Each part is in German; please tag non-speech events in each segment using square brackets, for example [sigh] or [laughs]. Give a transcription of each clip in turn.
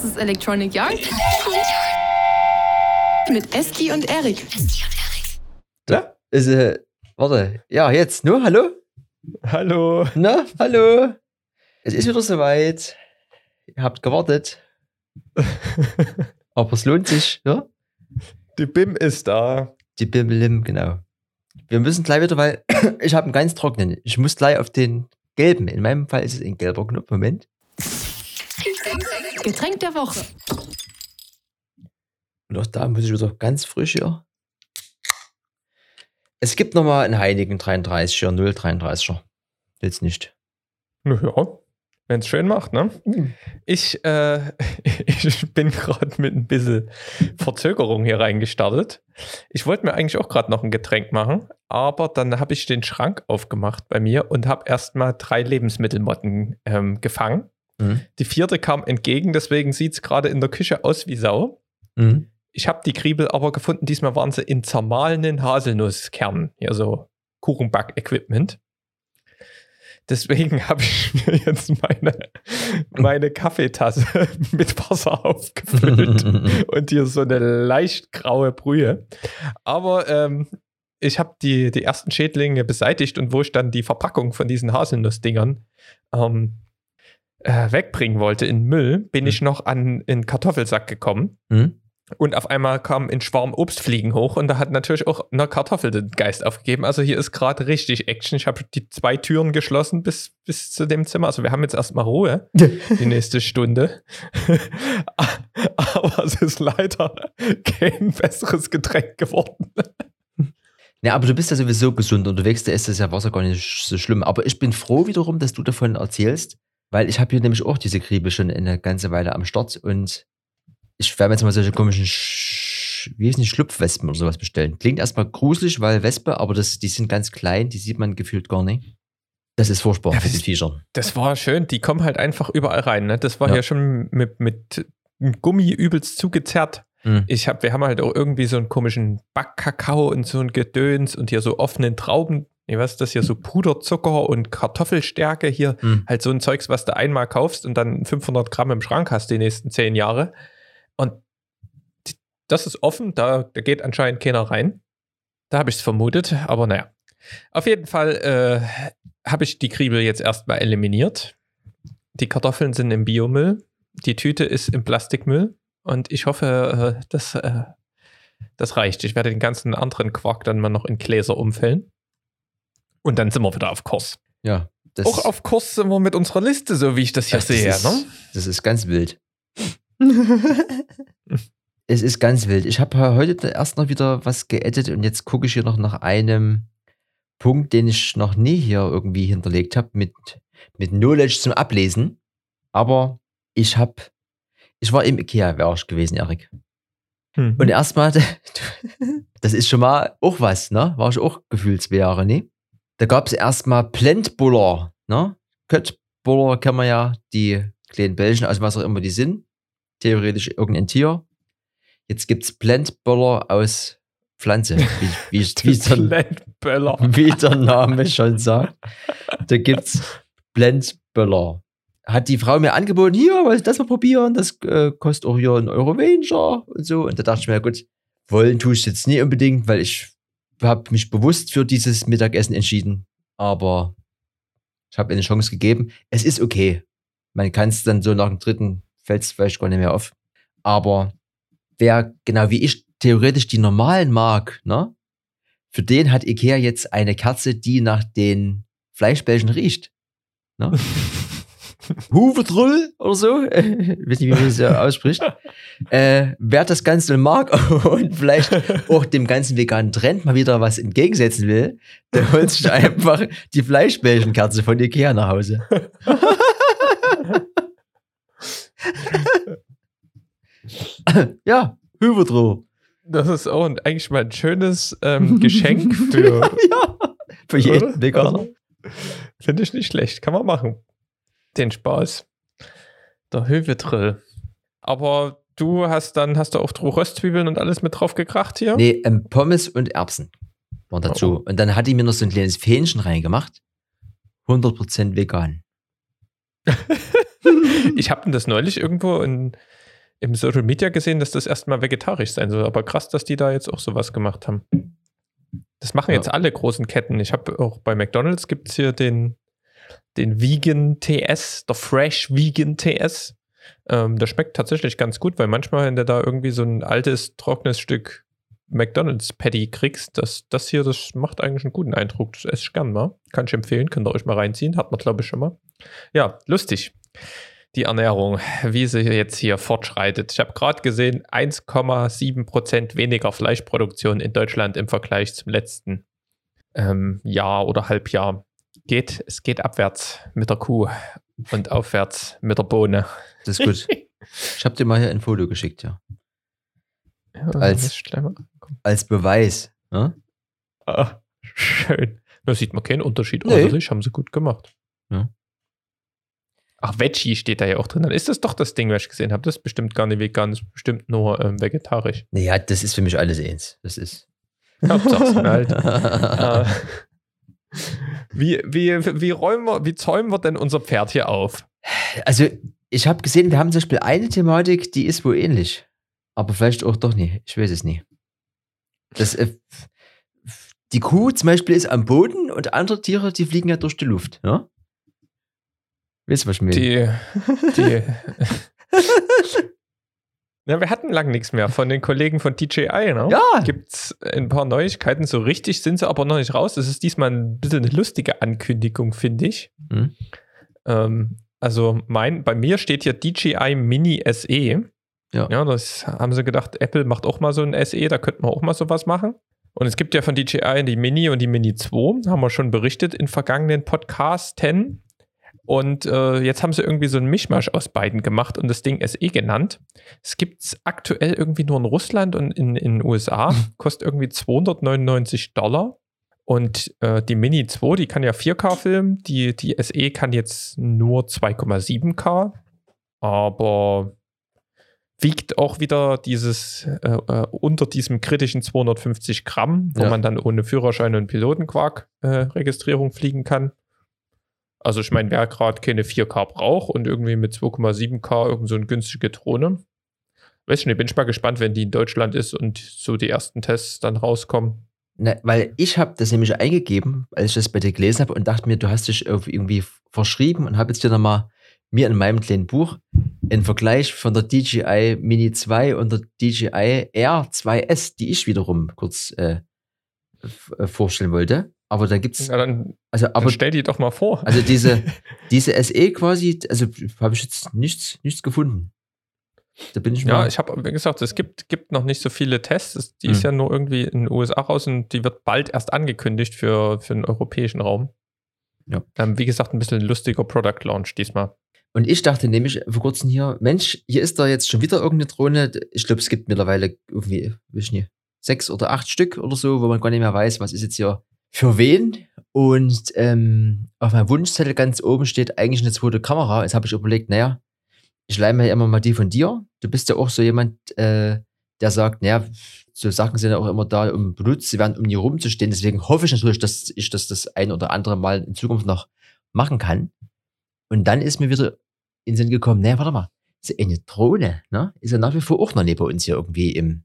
Das ist Electronic Yard. Mit Eski und Erik. Ja, ist, äh, warte, ja, jetzt, nur, hallo? Hallo. Na, hallo? Es ist wieder soweit. Ihr habt gewartet. [laughs] Aber es lohnt sich, ja? Die BIM ist da. Die Bimmelim, genau. Wir müssen gleich wieder, weil [coughs] ich habe einen ganz trockenen. Ich muss gleich auf den gelben. In meinem Fall ist es ein gelber Knopf. Moment. Getränk der Woche. Und auch da muss ich wieder ganz frisch hier. Es gibt nochmal einen Heinigen 33er, 033er. Jetzt nicht. Ja, wenn es schön macht, ne? Ich, äh, [laughs] ich bin gerade mit ein bisschen Verzögerung hier reingestartet. Ich wollte mir eigentlich auch gerade noch ein Getränk machen, aber dann habe ich den Schrank aufgemacht bei mir und habe erstmal drei Lebensmittelmotten ähm, gefangen. Mhm. Die vierte kam entgegen, deswegen sieht es gerade in der Küche aus wie Sau. Mhm. Ich habe die Kriebel aber gefunden. Diesmal waren sie in zermahlenen Haselnusskernen. Hier so Kuchenback-Equipment. Deswegen [laughs] habe ich mir jetzt meine, meine Kaffeetasse [laughs] mit Wasser aufgefüllt [laughs] und hier so eine leicht graue Brühe. Aber ähm, ich habe die, die ersten Schädlinge beseitigt und wo ich dann die Verpackung von diesen Haselnussdingern ähm, äh, wegbringen wollte in Müll, bin Mhm. ich noch an einen Kartoffelsack gekommen. Mhm. Und auf einmal kam ein Schwarm Obstfliegen hoch und da hat natürlich auch eine Kartoffel den Geist aufgegeben. Also hier ist gerade richtig Action. Ich habe die zwei Türen geschlossen bis, bis zu dem Zimmer. Also wir haben jetzt erstmal Ruhe [laughs] die nächste Stunde. [laughs] Aber es ist leider kein besseres Getränk geworden. Ja, aber du bist ja sowieso gesund unterwegs, da ist das ja Wasser gar nicht so schlimm. Aber ich bin froh wiederum, dass du davon erzählst, weil ich habe hier nämlich auch diese Kriebe schon eine ganze Weile am Start und ich werde mir jetzt mal solche komischen, Sch wie heißen die, Schlupfwespen oder sowas bestellen. Klingt erstmal gruselig, weil Wespe, aber das, die sind ganz klein, die sieht man gefühlt gar nicht. Das ist furchtbar, Ja, diese das- Viecher. Das war schön. Die kommen halt einfach überall rein. Ne? Das war Ja. ja schon mit, mit Gummi übelst zugezerrt. Mhm. Ich hab, wir haben halt auch irgendwie so einen komischen Backkakao und so ein Gedöns und hier so offenen Trauben. Nee, was ist das hier? So Puderzucker und Kartoffelstärke hier. Mhm. Halt so ein Zeugs, was du einmal kaufst und dann 500 Gramm im Schrank hast die nächsten zehn Jahre. Und das ist offen, da, da geht anscheinend keiner rein. Da habe ich es vermutet, aber naja. Auf jeden Fall äh, habe ich die Kriebel jetzt erstmal eliminiert. Die Kartoffeln sind im Biomüll. Die Tüte ist im Plastikmüll. Und ich hoffe, äh, das, äh, das reicht. Ich werde den ganzen anderen Quark dann mal noch in Gläser umfüllen. Und dann sind wir wieder auf Kurs. Ja, das, Auch auf Kurs sind wir mit unserer Liste, so wie ich das hier das, das, sehe. ist, ne? das ist ganz wild. [laughs] Es ist ganz wild. Ich habe heute erst noch wieder was geedit und jetzt gucke ich hier noch nach einem Punkt, den ich noch nie hier irgendwie hinterlegt habe, mit, mit Knowledge zum Ablesen. Aber ich habe, ich war im Ikea, wäre ich gewesen, Erik. Hm. Und erstmal, [laughs] das ist schon mal auch was, ne? War ich auch gefühlt zwei Jahre, ne? Da gab es erstmal Plantbuller, ne? Köttbuller kennen wir ja, die kleinen Bällchen, aus was auch immer die sind. Theoretisch irgendein Tier. Jetzt gibt es Plantbuller aus Pflanze, wie, wie, [laughs] wie, der, [laughs] wie der Name schon sagt. Da gibt es Blendböller. Hat die Frau mir angeboten, hier, wollt das mal probieren? Das äh, kostet auch hier einen Euro weniger und so. Und da dachte ich mir, ja gut, wollen tue ich jetzt nie unbedingt, weil ich habe mich bewusst für dieses Mittagessen entschieden. Aber ich habe eine Chance gegeben. Es ist okay. Man kann es dann so nach dem dritten fällt es vielleicht gar nicht mehr auf. Aber wer genau wie ich theoretisch die normalen mag, ne? Für den hat Ikea jetzt eine Kerze, die nach den Fleischbällchen riecht. Ne? [laughs] [laughs] Huvedrull oder so. Ich weiß nicht, wie man das ja ausspricht. [laughs] Äh, wer das Ganze mag [laughs] und vielleicht auch dem ganzen veganen Trend mal wieder was entgegensetzen will, der holt sich einfach die Fleischbällchenkerze von Ikea nach Hause. ja, Huvedrull. Das ist auch ein, eigentlich mal ein schönes ähm, Geschenk für, ja, für jeden? Veganer. Also, Finde ich nicht schlecht. Kann man machen. Den Spaß. Der Hövedrill. Aber du hast dann, hast du auch Röstzwiebeln und alles mit drauf gekracht hier? Nee, ähm, Pommes und Erbsen waren dazu. Oh. Und dann hat die mir noch so ein kleines Fähnchen reingemacht. 100% vegan. [laughs] Ich habe das neulich irgendwo in, im Social Media gesehen, dass das erstmal vegetarisch sein soll. Aber krass, dass die da jetzt auch sowas gemacht haben. Das machen Ja. jetzt alle großen Ketten. Ich habe auch bei McDonalds gibt es hier den, den Vegan TS, der Fresh Vegan TS. Ähm, das schmeckt tatsächlich ganz gut, weil manchmal, wenn du da irgendwie so ein altes, trockenes Stück McDonalds Patty kriegst, das, das hier, das macht eigentlich einen guten Eindruck. Das esse ich gern mal. Kann ich empfehlen, könnt ihr euch mal reinziehen. Hat man, glaube ich, schon mal. Ja, lustig. Die Ernährung, wie sie jetzt hier fortschreitet. Ich habe gerade gesehen, 1,7% weniger Fleischproduktion in Deutschland im Vergleich zum letzten ähm, Jahr oder Halbjahr. Geht, es geht abwärts mit der Kuh und aufwärts mit der Bohne. Das ist gut. [laughs] Ich habe dir mal hier ein Foto geschickt, ja. Ja, Als-. Als Beweis. Ne? Ah, schön. Da sieht man keinen Unterschied. Nee. Äußerlich haben sie gut gemacht. Ja. Ach, Veggie steht da ja auch drin. Dann ist das doch das Ding, was ich gesehen habe. Das ist bestimmt gar nicht vegan, das ist bestimmt nur ähm, vegetarisch. Naja, das ist für mich alles eins. Das ist. Hauptsache es knallt. [laughs] Wie, wie, wie, räumen wir, wie zäumen wir denn unser Pferd hier auf? Also, ich habe gesehen, wir haben zum Beispiel eine Thematik, die ist wohl ähnlich. Aber vielleicht auch doch nicht. Ich weiß es nie. Das, äh, die Kuh zum Beispiel ist am Boden und andere Tiere, die fliegen ja durch die Luft. Ja? Weißt du, was ich meine? Die, die [laughs] [laughs] ja, wir hatten lang nichts mehr von den Kollegen von DJI, ne? ja, Gibt es ein paar Neuigkeiten, so richtig sind sie aber noch nicht raus. Das ist diesmal ein bisschen eine lustige Ankündigung, finde ich. Hm. Ähm, also mein, bei mir steht hier DJI Mini SE. Ja. ja, das haben sie gedacht, Apple macht auch mal so ein SE, da könnten wir auch mal sowas machen. Und es gibt ja von DJI die Mini und die Mini 2, haben wir schon berichtet in vergangenen Podcasten. Und äh, jetzt haben sie irgendwie so einen Mischmasch aus beiden gemacht und das Ding SE genannt. Es gibt es aktuell irgendwie nur in Russland und in den USA. Kostet irgendwie 299 Dollar. Und äh, die Mini 2, die kann ja 4K filmen. Die, die SE kann jetzt nur 2,7K. Aber wiegt auch wieder dieses äh, äh, unter diesem kritischen 250 Gramm, wo Ja. man dann ohne Führerschein und Pilotenquark-Registrierung fliegen kann. Also ich meine, wer gerade keine 4K braucht und irgendwie mit 2,7K irgend so eine günstige Drohne. Weiß ich nicht, bin ich mal gespannt, wenn die in Deutschland ist und so die ersten Tests dann rauskommen. Na, weil ich habe das nämlich eingegeben, als ich das bei dir gelesen habe und dachte mir, du hast dich irgendwie- verschrieben und habe jetzt hier nochmal mir in meinem kleinen Buch einen Vergleich von der DJI Mini 2 und der DJI R2S, die ich wiederum kurz äh, äh, vorstellen wollte. Aber da gibt's, Ja, dann, also, dann aber, stell die doch mal vor. also diese, [laughs] diese SE quasi, also habe ich jetzt nichts, nichts gefunden. Da bin ich Ja, mal. ich habe, wie gesagt, es gibt, gibt noch nicht so viele Tests. Es- Die ist Hm. ja nur irgendwie in den USA raus und die wird bald erst angekündigt für, für den europäischen Raum. Ja. Ähm, wie gesagt, ein bisschen ein lustiger Product Launch diesmal. Und ich dachte nämlich vor kurzem hier, Mensch, hier ist da jetzt schon wieder irgendeine Drohne. Ich glaube, es gibt mittlerweile irgendwie, weiß ich nicht, sechs oder acht Stück oder so, wo man gar nicht mehr weiß, was ist jetzt hier für wen. Und ähm, auf meinem Wunschzettel ganz oben steht eigentlich eine zweite Kamera. Jetzt habe ich überlegt, naja, ich leih mir immer mal die von dir. Du bist ja auch so jemand, äh, der sagt, naja, so Sachen sind ja auch immer da, um benutzt, sie werden, um hier rumzustehen. Deswegen hoffe ich natürlich, dass ich das das ein oder andere Mal in Zukunft noch machen kann. Und dann ist mir wieder in den Sinn gekommen, naja, warte mal, so eine Drohne, ne, ist ja nach wie vor auch noch bei uns hier irgendwie im,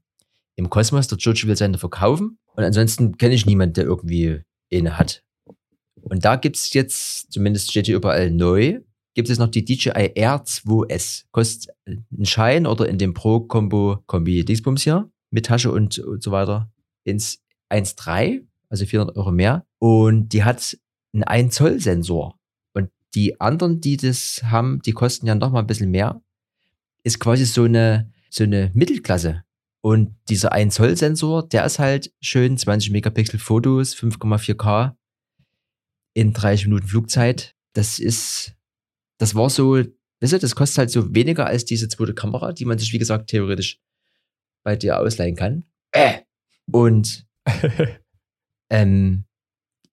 im Kosmos. Der Jojo will seine verkaufen. Und ansonsten kenne ich niemanden, der irgendwie eine hat. Und da gibt es jetzt, zumindest steht hier überall neu, gibt es noch die DJI R2S. Kostet einen Schein oder in dem Pro-Kombo Kombi Dingsbums hier mit Tasche und, und so weiter ins 1,3, also 400 Euro mehr. Und die hat einen 1 Zoll Sensor. Und die anderen, die das haben, die kosten ja noch mal ein bisschen mehr. Ist quasi so eine, so eine Mittelklasse. Und dieser 1 Zoll Sensor, der ist halt schön 20 Megapixel Fotos, 5,4K in 30 Minuten Flugzeit. Das ist, das war so, weißt du, das kostet halt so weniger als diese zweite Kamera, die man sich, wie gesagt, theoretisch bei dir ausleihen kann. Äh. Und [laughs] ähm,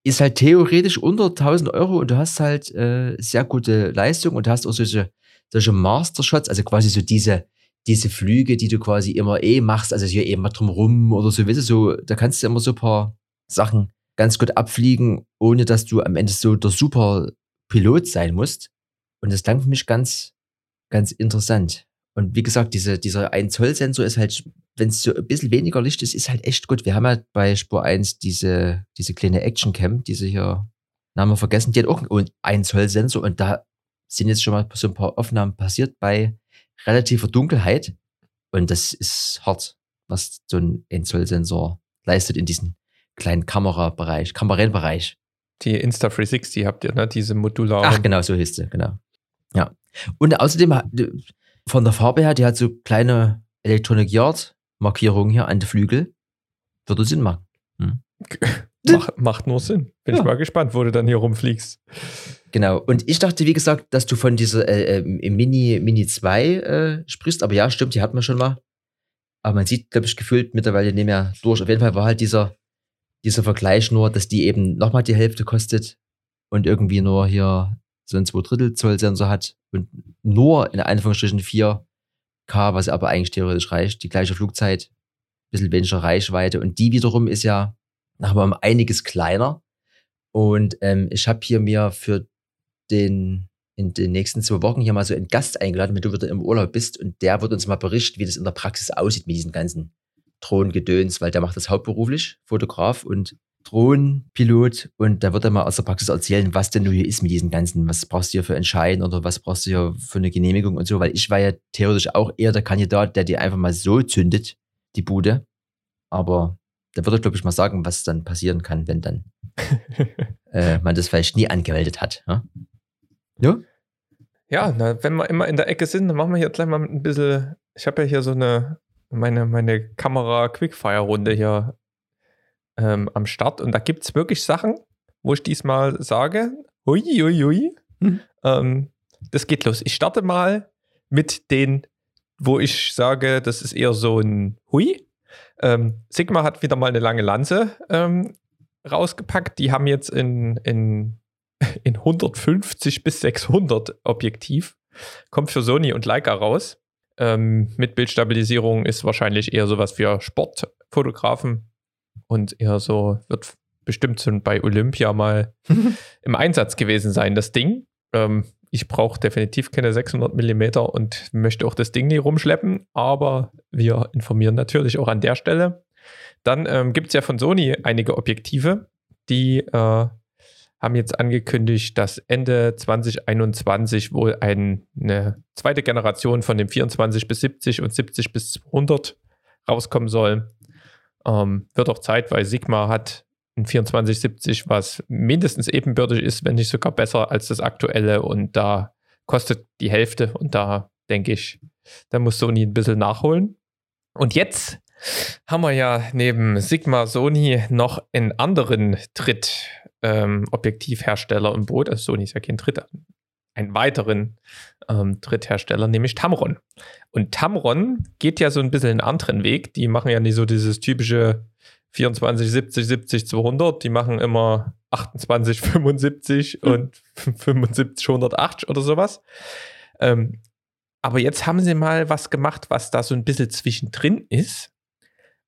ist halt theoretisch unter 1000 Euro und du hast halt äh, sehr gute Leistung und du hast auch solche, solche Master-Shots, also quasi so diese, diese Flüge, die du quasi immer eh machst, also hier eben mal drumrum oder so, weißt du, so, da kannst du immer so ein paar Sachen ganz gut abfliegen, ohne dass du am Ende so der super Pilot sein musst. Und das klang für mich ganz, ganz interessant. Und wie gesagt, diese, dieser 1 Zoll Sensor ist halt, wenn es so ein bisschen weniger Licht ist, ist halt echt gut. Wir haben halt bei Spur 1 diese, diese kleine Action Cam, diese hier, Name vergessen, die hat auch einen 1 Zoll Sensor und da sind jetzt schon mal so ein paar Aufnahmen passiert bei relativer Dunkelheit. Und das ist hart, was so ein 1 Zoll Sensor leistet in diesem kleinen Kamerabereich, Kamerenbereich. Die Insta360 habt ihr, ne? Diese modularen. Ach, genau, so hieß sie, genau. Ja. Und außerdem hat- von der Farbe her, die hat so kleine Electronic Yard Markierungen hier an den Flügel. Würde Sinn machen. [laughs] Mach, macht nur Sinn. Bin Ja. ich mal gespannt, wo du dann hier rumfliegst. Genau. Und ich dachte, wie gesagt, dass du von dieser äh, äh, Mini, Mini 2 äh, sprichst. Aber ja, stimmt, die hatten wir schon mal. Aber man sieht, glaube ich, gefühlt mittlerweile nicht mehr durch. Auf jeden Fall war halt dieser, dieser Vergleich nur, dass die eben nochmal die Hälfte kostet und irgendwie nur hier so ein 2 Drittel Zoll Sensor hat und nur in Anführungsstrichen 4K, was aber eigentlich theoretisch reicht. Die gleiche Flugzeit, bisschen weniger Reichweite. Und die wiederum ist ja nochmal um einiges kleiner. Und ähm, ich habe hier mir für den in den nächsten zwei Wochen hier mal so einen Gast eingeladen, wenn du wieder im Urlaub bist. Und der wird uns mal berichten, wie das in der Praxis aussieht mit diesen ganzen Drohnengedöns, weil der macht das hauptberuflich, Fotograf und Drohnenpilot. Und da wird er mal aus der Praxis erzählen, was denn nun hier ist mit diesen ganzen, was brauchst du hier für Entscheiden oder was brauchst du hier für eine Genehmigung und so, weil ich war ja theoretisch auch eher der Kandidat, der dir einfach mal so zündet, die Bude, aber da wird er, glaube ich, mal sagen, was dann passieren kann, wenn dann [laughs] äh, man das vielleicht nie angemeldet hat. Ja? Ja? Ja, na, wenn wir immer in der Ecke sind, dann machen wir hier gleich mal ein bisschen. Ich habe ja hier so eine, meine, meine Kamera-Quickfire-Runde hier ähm, am Start und da gibt es wirklich Sachen, wo ich diesmal sage: Hui, hui, hui. Mhm. Ähm, das geht los. Ich starte mal mit den, wo ich sage, das ist eher so ein Hui. Ähm, Sigma hat wieder mal eine lange Lanze ähm, rausgepackt. Die haben jetzt in, in [laughs] in 150 bis 600 Objektiv. Kommt für Sony und Leica raus. Ähm, mit Bildstabilisierung ist wahrscheinlich eher sowas für Sportfotografen und eher so, wird bestimmt so bei Olympia mal [laughs] im Einsatz gewesen sein, das Ding. Ähm, ich brauche definitiv keine 600 mm und möchte auch das Ding nie rumschleppen, aber wir informieren natürlich auch an der Stelle. Dann ähm, gibt es ja von Sony einige Objektive, die äh, haben jetzt angekündigt, dass Ende 2021 wohl ein, eine zweite Generation von dem 24 bis 70 und 70 bis 200 rauskommen soll. Ähm, wird auch Zeit, weil Sigma hat ein 2470, was mindestens ebenbürtig ist, wenn nicht sogar besser als das aktuelle und da kostet die Hälfte und da denke ich, da muss Sony ein bisschen nachholen. Und jetzt haben wir ja neben Sigma Sony noch einen anderen Dritt ähm, im Boot. Also Sony ist ja kein Dritter, einen weiteren ähm, Dritthersteller, nämlich Tamron. Und Tamron geht ja so ein bisschen einen anderen Weg. Die machen ja nicht so dieses typische 24, 70, 70, 200. Die machen immer 28, 75 und 75, 180 oder sowas. Ähm, aber jetzt haben sie mal was gemacht, was da so ein bisschen zwischendrin ist.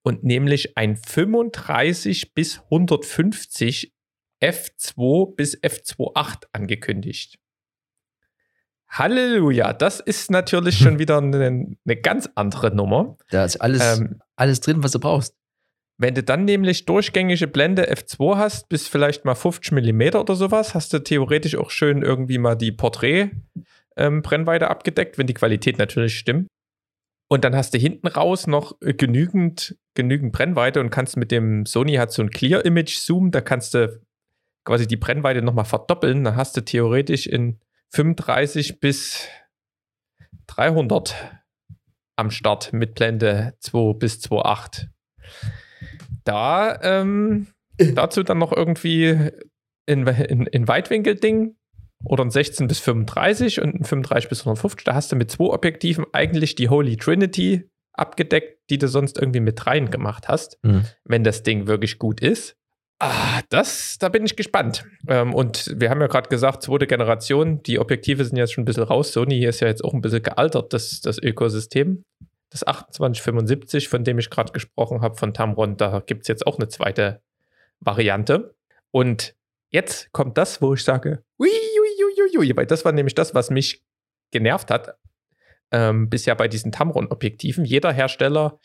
Und nämlich ein 35 bis 150 F2 bis F2.8 angekündigt. Halleluja, das ist natürlich [laughs] schon wieder eine, eine ganz andere Nummer. Da ist alles, Ähm, alles drin, was du brauchst. Wenn du dann nämlich durchgängige Blende F2 hast, bis vielleicht mal 50 mm oder sowas, hast du theoretisch auch schön irgendwie mal die Porträt-Brennweite abgedeckt, wenn die Qualität natürlich stimmt. Und dann hast du hinten raus noch äh, genügend, genügend Brennweite und kannst mit dem Sony hat so ein Clear Image Zoom, da kannst du quasi die Brennweite nochmal verdoppeln. Dann hast du theoretisch in 35 bis 300 am Start mit Blende 2 bis 2.8. Da ähm, dazu dann noch irgendwie in, in, in Weitwinkel-Ding oder ein 16 bis 35 und ein 35 bis 150. Da hast du mit zwei Objektiven eigentlich die Holy Trinity abgedeckt, die du sonst irgendwie mit rein gemacht hast, Mhm. wenn das Ding wirklich gut ist. Ah, das, da bin ich gespannt. Ähm, und wir haben ja gerade gesagt, zweite Generation, die Objektive sind jetzt schon ein bisschen raus. Sony ist ja jetzt auch ein bisschen gealtert, das, das Ökosystem. Das 2875, von dem ich gerade gesprochen habe, von Tamron, da gibt es jetzt auch eine zweite Variante. Und jetzt kommt das, wo ich sage, ui, weil das war nämlich das, was mich genervt hat. ähm, bisher bei diesen Tamron-Objektiven. Jeder Hersteller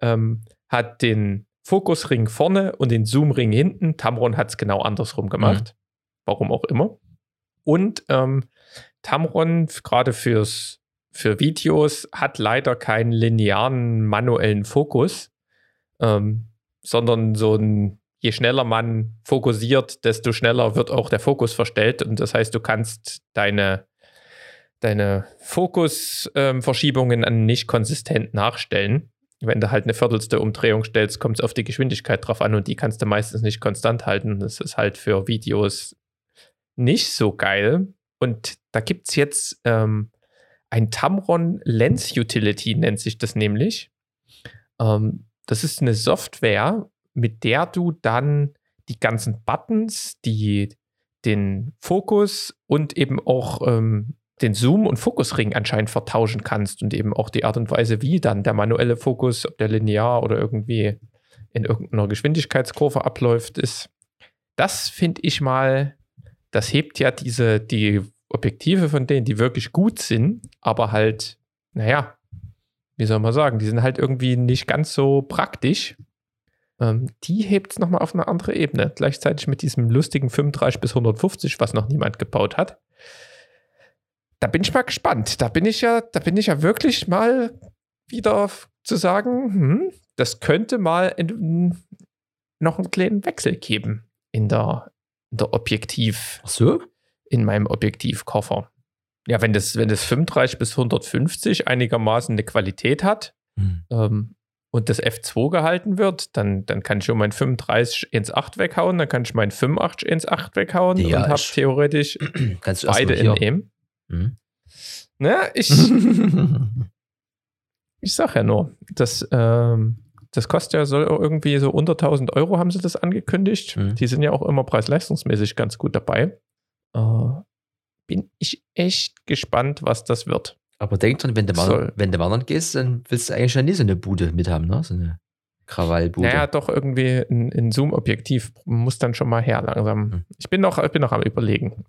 ähm, hat den Fokusring vorne und den Zoomring hinten. Tamron hat es genau andersrum gemacht. Mhm. Warum auch immer. Und ähm, Tamron, gerade fürs, für Videos, hat leider keinen linearen manuellen Fokus, ähm, sondern so ein, je schneller man fokussiert, desto schneller wird auch der Fokus verstellt. Und das heißt, du kannst deine, deine Fokusverschiebungen ähm, nicht konsistent nachstellen wenn du halt eine viertelste Umdrehung stellst, kommt es auf die Geschwindigkeit drauf an und die kannst du meistens nicht konstant halten. Das ist halt für Videos nicht so geil. Und da gibt es jetzt ähm, ein Tamron Lens Utility, nennt sich das nämlich. Ähm, das ist eine Software, mit der du dann die ganzen Buttons, die den Fokus und eben auch ähm, den Zoom- und Fokusring anscheinend vertauschen kannst und eben auch die Art und Weise, wie dann der manuelle Fokus, ob der linear oder irgendwie in irgendeiner Geschwindigkeitskurve abläuft, ist. Das finde ich mal, das hebt ja diese, die Objektive von denen, die wirklich gut sind, aber halt, naja, wie soll man sagen, die sind halt irgendwie nicht ganz so praktisch. Ähm, die hebt es nochmal auf eine andere Ebene. Gleichzeitig mit diesem lustigen 35 bis 150, was noch niemand gebaut hat da bin ich mal gespannt. Da bin ich ja, da bin ich ja wirklich mal wieder zu sagen, hm, das könnte mal in, noch einen kleinen Wechsel geben in der, in der Objektiv. Ach so? In meinem Objektivkoffer. Ja, wenn das, wenn das 35 bis 150 einigermaßen eine Qualität hat hm. ähm, und das F2 gehalten wird, dann, dann kann ich schon mein 35 ins 8 weghauen, dann kann ich mein 85 ins 8 weghauen ja, und habe theoretisch [clears throat] beide in M. Mhm. Na, ich, [laughs] ich sag ja nur, das, ähm, das kostet ja so irgendwie so unter 1000 Euro, haben sie das angekündigt. Mhm. Die sind ja auch immer preis-leistungsmäßig ganz gut dabei. Äh, bin ich echt gespannt, was das wird. Aber denk dran, wenn du, wandern, wenn du wandern gehst, dann willst du eigentlich ja nie so eine Bude mit haben, ne? So eine Krawallbude. Naja, doch irgendwie ein, ein Zoom-Objektiv muss dann schon mal her langsam. Mhm. Ich bin noch, ich bin noch am überlegen.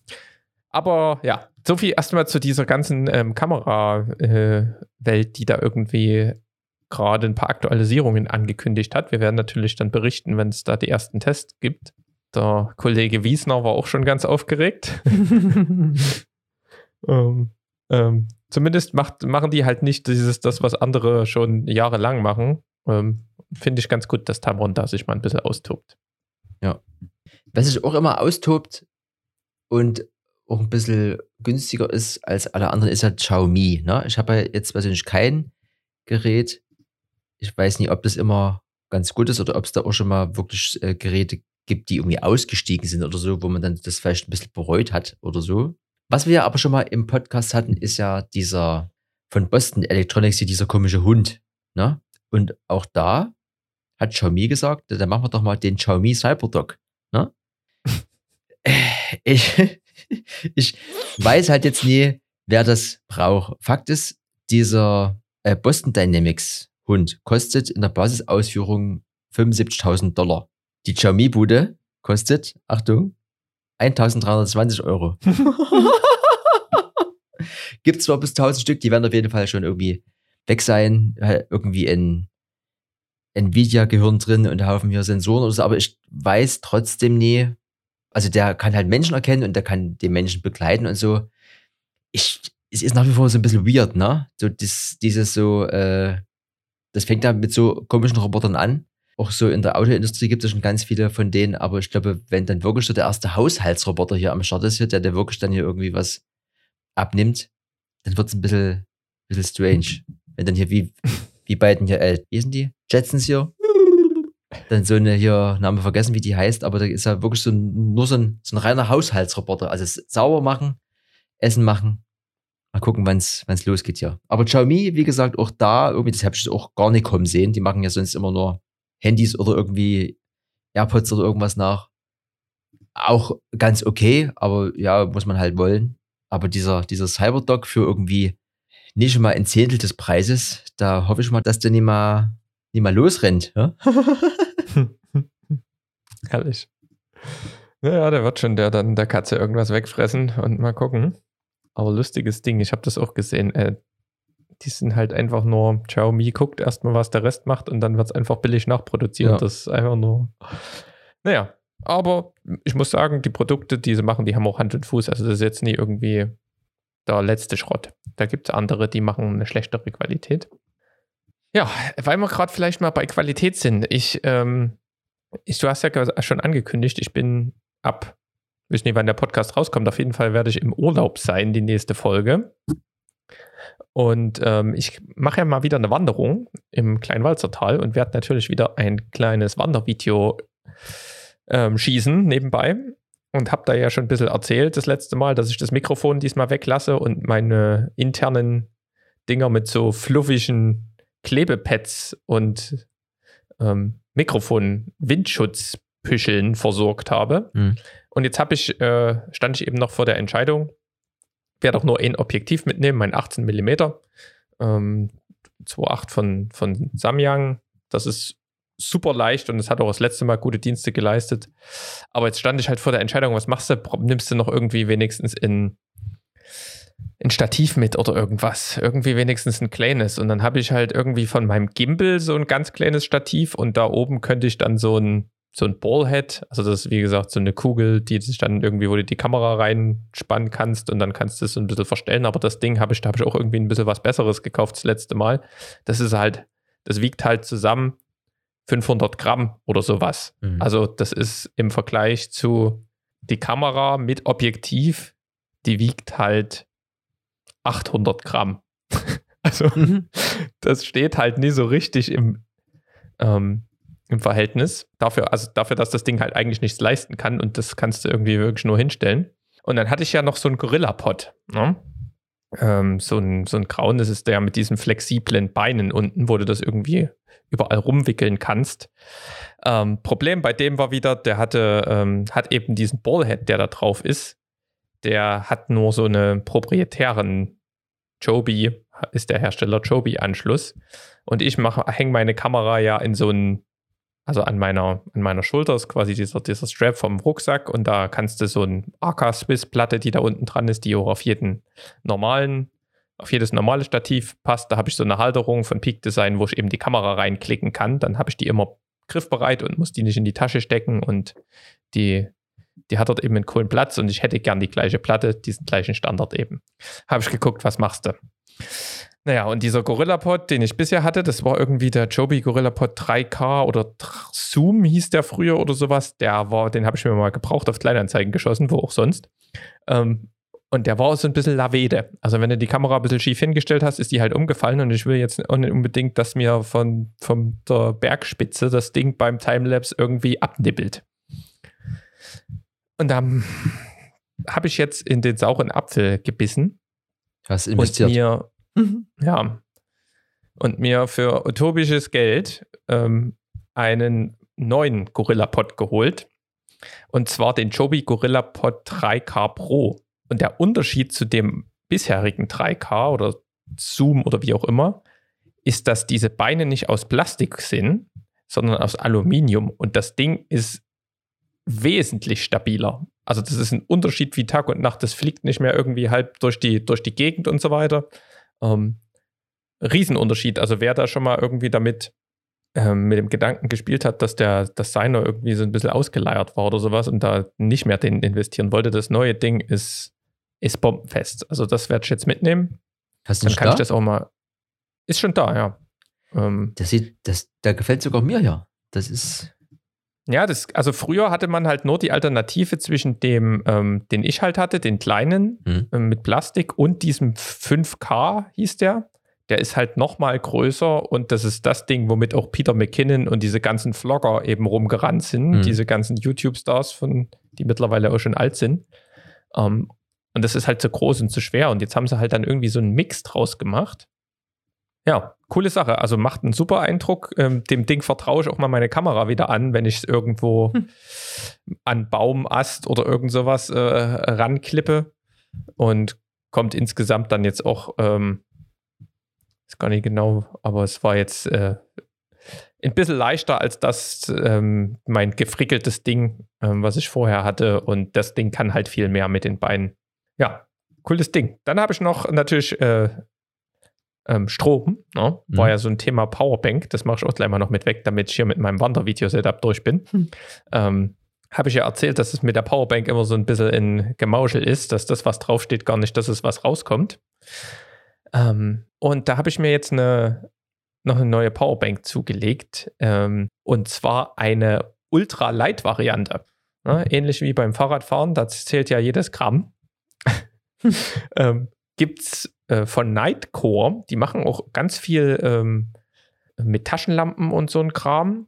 Aber ja, so viel erstmal zu dieser ganzen ähm, Kamerawelt, äh, die da irgendwie gerade ein paar Aktualisierungen angekündigt hat. Wir werden natürlich dann berichten, wenn es da die ersten Tests gibt. Der Kollege Wiesner war auch schon ganz aufgeregt. [laughs] ähm, ähm, zumindest macht, machen die halt nicht dieses, das, was andere schon jahrelang machen. Ähm, Finde ich ganz gut, dass Tamron da sich mal ein bisschen austobt. Ja. Was sich auch immer austobt und auch ein bisschen günstiger ist als alle anderen, ist ja Xiaomi. Ne? Ich habe ja jetzt persönlich kein Gerät. Ich weiß nicht, ob das immer ganz gut ist oder ob es da auch schon mal wirklich äh, Geräte gibt, die irgendwie ausgestiegen sind oder so, wo man dann das vielleicht ein bisschen bereut hat oder so. Was wir aber schon mal im Podcast hatten, ist ja dieser von Boston Electronics, dieser komische Hund. Ne? Und auch da hat Xiaomi gesagt, da machen wir doch mal den Xiaomi Cyberdog. Ne? [laughs] ich, ich weiß halt jetzt nie, wer das braucht. Fakt ist, dieser äh, Boston Dynamics Hund kostet in der Basisausführung 75.000 Dollar. Die Xiaomi-Bude kostet, Achtung, 1.320 Euro. [laughs] Gibt zwar bis 1000 Stück, die werden auf jeden Fall schon irgendwie weg sein. Irgendwie ein Nvidia-Gehirn drin und Haufen hier Sensoren oder so, aber ich weiß trotzdem nie, also der kann halt Menschen erkennen und der kann den Menschen begleiten und so. Ich, es ist nach wie vor so ein bisschen weird, ne? So das, dieses so, äh, das fängt ja mit so komischen Robotern an. Auch so in der Autoindustrie gibt es schon ganz viele von denen, aber ich glaube, wenn dann wirklich so der erste Haushaltsroboter hier am Start ist, der, der wirklich dann hier irgendwie was abnimmt, dann wird es ein bisschen, bisschen strange. Wenn dann hier wie, wie beiden hier, äh, wie sind die? Jetsons hier? dann so eine hier, Name vergessen, wie die heißt, aber da ist ja wirklich so nur so ein, so ein reiner Haushaltsroboter. Also sauber machen, Essen machen. Mal gucken, wann es losgeht hier. Aber Xiaomi, wie gesagt, auch da, irgendwie, das habe ich auch gar nicht kommen sehen. Die machen ja sonst immer nur Handys oder irgendwie AirPods oder irgendwas nach. Auch ganz okay, aber ja, muss man halt wollen. Aber dieser, dieser Cyberdog für irgendwie nicht mal ein Zehntel des Preises, da hoffe ich mal, dass der nicht mal, nicht mal losrennt. Ja? [laughs] Herrlich. Naja, der wird schon der dann der Katze irgendwas wegfressen und mal gucken. Aber lustiges Ding, ich habe das auch gesehen. Äh, Die sind halt einfach nur, Xiaomi guckt erstmal, was der Rest macht und dann wird es einfach billig nachproduziert. Ja. Das ist einfach nur. Naja, aber ich muss sagen, die Produkte, die sie machen, die haben auch Hand und Fuß. Also das ist jetzt nicht irgendwie der letzte Schrott. Da gibt es andere, die machen eine schlechtere Qualität. Ja, weil wir gerade vielleicht mal bei Qualität sind. Ich, ähm, ich, du hast ja schon angekündigt, ich bin ab, ich weiß nicht, wann der Podcast rauskommt. Auf jeden Fall werde ich im Urlaub sein, die nächste Folge. Und ähm, ich mache ja mal wieder eine Wanderung im Kleinwalzertal und werde natürlich wieder ein kleines Wandervideo ähm, schießen nebenbei. Und habe da ja schon ein bisschen erzählt das letzte Mal, dass ich das Mikrofon diesmal weglasse und meine internen Dinger mit so fluffigen Klebepads und ähm, Mikrofon-Windschutzpüscheln versorgt habe. Hm. Und jetzt habe ich, äh, stand ich eben noch vor der Entscheidung, werde auch nur ein Objektiv mitnehmen, mein 18 mm, ähm, 2.8 von, von Samyang. Das ist super leicht und es hat auch das letzte Mal gute Dienste geleistet. Aber jetzt stand ich halt vor der Entscheidung, was machst du? Nimmst du noch irgendwie wenigstens in ein Stativ mit oder irgendwas. Irgendwie wenigstens ein kleines. Und dann habe ich halt irgendwie von meinem Gimbal so ein ganz kleines Stativ und da oben könnte ich dann so ein, so ein Ballhead, also das ist wie gesagt so eine Kugel, die sich dann irgendwie, wo du die Kamera reinspannen kannst und dann kannst du es so ein bisschen verstellen. Aber das Ding habe ich, da habe ich auch irgendwie ein bisschen was Besseres gekauft das letzte Mal. Das ist halt, das wiegt halt zusammen 500 Gramm oder sowas. Mhm. Also das ist im Vergleich zu die Kamera mit Objektiv, die wiegt halt 800 Gramm. [laughs] also Mhm. das steht halt nie so richtig im, ähm, im Verhältnis. Dafür, also dafür, dass das Ding halt eigentlich nichts leisten kann und das kannst du irgendwie wirklich nur hinstellen. Und dann hatte ich ja noch so einen Gorilla-Pod. Ne? Ähm, so, ein, so ein Grauen, das ist der mit diesen flexiblen Beinen unten, wo du das irgendwie überall rumwickeln kannst. Ähm, Problem bei dem war wieder, der hatte, ähm, hat eben diesen Ballhead, der da drauf ist. Der hat nur so einen proprietären Joby, ist der Hersteller Joby-Anschluss. Und ich hänge meine Kamera ja in so einen, also an meiner, an meiner Schulter ist quasi dieser, dieser Strap vom Rucksack und da kannst du so ein AK-Swiss-Platte, die da unten dran ist, die auch auf jeden normalen, auf jedes normale Stativ passt. Da habe ich so eine Halterung von Peak Design, wo ich eben die Kamera reinklicken kann. Dann habe ich die immer griffbereit und muss die nicht in die Tasche stecken und die, die hat dort eben einen coolen Platz und ich hätte gern die gleiche Platte, diesen gleichen Standard eben. Habe ich geguckt, was machst du? Naja, und dieser Gorilla-Pod, den ich bisher hatte, das war irgendwie der Joby Gorilla-Pod 3K oder Zoom hieß der früher oder sowas. Der war, den habe ich mir mal gebraucht auf Kleinanzeigen geschossen, wo auch sonst. Ähm, und der war so ein bisschen Lavede. Also wenn du die Kamera ein bisschen schief hingestellt hast, ist die halt umgefallen und ich will jetzt auch nicht unbedingt, dass mir von, von der Bergspitze das Ding beim Timelapse irgendwie abnippelt. Und dann habe ich jetzt in den sauren Apfel gebissen Hast und investiert. mir Mhm. ja. Und mir für utopisches Geld ähm, einen neuen Gorilla-Pod geholt. Und zwar den Joby Gorilla Pod 3K Pro. Und der Unterschied zu dem bisherigen 3K oder Zoom oder wie auch immer, ist, dass diese Beine nicht aus Plastik sind, sondern aus Aluminium. Und das Ding ist wesentlich stabiler. Also das ist ein Unterschied wie Tag und Nacht. Das fliegt nicht mehr irgendwie halb durch die, durch die Gegend und so weiter. Ähm, Riesenunterschied. Also wer da schon mal irgendwie damit ähm, mit dem Gedanken gespielt hat, dass der das seiner irgendwie so ein bisschen ausgeleiert war oder sowas und da nicht mehr den investieren wollte, das neue Ding ist, ist bombenfest. Also das werde ich jetzt mitnehmen. Hast du Dann kann da? ich das auch mal. Ist schon da, ja. Ähm, Das sieht, das, der gefällt sogar mir ja. Das ist. Ja, das, also früher hatte man halt nur die Alternative zwischen dem, ähm, den ich halt hatte, den kleinen Hm. ähm, mit Plastik und diesem 5K hieß der. Der ist halt noch mal größer und das ist das Ding, womit auch Peter McKinnon und diese ganzen Vlogger eben rumgerannt sind, Hm. diese ganzen YouTube-Stars, von die mittlerweile auch schon alt sind. Ähm, und das ist halt zu groß und zu schwer. Und jetzt haben sie halt dann irgendwie so einen Mix draus gemacht. Ja, coole Sache. Also macht einen super Eindruck. Ähm, dem Ding vertraue ich auch mal meine Kamera wieder an, wenn ich es irgendwo an Baumast oder irgend sowas äh, ranklippe. Und kommt insgesamt dann jetzt auch, ähm, ist gar nicht genau, aber es war jetzt äh, ein bisschen leichter als das ähm, mein gefrickeltes Ding, ähm, was ich vorher hatte. Und das Ding kann halt viel mehr mit den Beinen. Ja, cooles Ding. Dann habe ich noch natürlich äh, ähm, Strom. Ne? War Mhm. ja so ein Thema Powerbank. Das mache ich auch gleich mal noch mit weg, damit ich hier mit meinem Wandervideo-Setup durch bin. Hm. Ähm, habe ich ja erzählt, dass es mit der Powerbank immer so ein bisschen in Gemauschel ist, dass das, was draufsteht, gar nicht, dass es was rauskommt. Ähm, und da habe ich mir jetzt eine, noch eine neue Powerbank zugelegt. Ähm, und zwar eine Ultra-Light-Variante. Ne? Ähnlich wie beim Fahrradfahren, da zählt ja jedes Gramm. [laughs] ähm, Gibt es äh, von Nightcore, die machen auch ganz viel ähm, mit Taschenlampen und so ein Kram.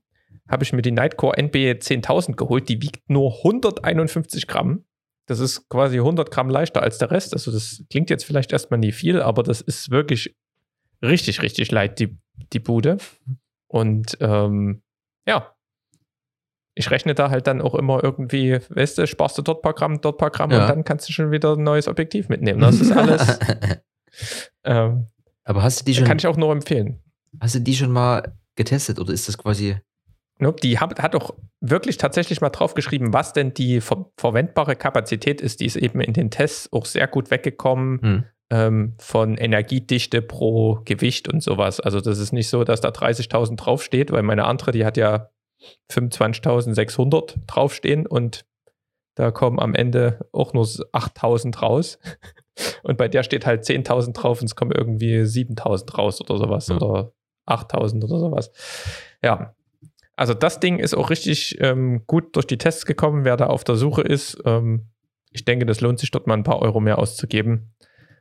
Habe ich mir die Nightcore NB 10.000 geholt. Die wiegt nur 151 Gramm. Das ist quasi 100 Gramm leichter als der Rest. Also das klingt jetzt vielleicht erstmal nie viel, aber das ist wirklich richtig, richtig leicht, die, die Bude. Und ähm, ja, ich rechne da halt dann auch immer irgendwie, weißt du, sparst du dort ein paar Gramm, dort ein paar Gramm Ja. und dann kannst du schon wieder ein neues Objektiv mitnehmen. Das ist alles, [laughs] ähm, Aber hast du die schon, kann ich auch nur empfehlen. hast du die schon mal getestet oder ist das quasi. Ne, Die hat, hat auch wirklich tatsächlich mal draufgeschrieben, was denn die ver verwendbare Kapazität ist. Die ist eben in den Tests auch sehr gut weggekommen Hm. ähm, von Energiedichte pro Gewicht und sowas. Also das ist nicht so, dass da 30.000 draufsteht, weil meine andere, die hat ja 25.600 draufstehen und da kommen am Ende auch nur 8.000 raus. Und bei der steht halt 10.000 drauf und es kommen irgendwie 7.000 raus oder sowas Ja. oder 8.000 oder sowas. Ja, also das Ding ist auch richtig ähm, gut durch die Tests gekommen, wer da auf der Suche ist. Ähm, ich denke, das lohnt sich dort mal ein paar Euro mehr auszugeben.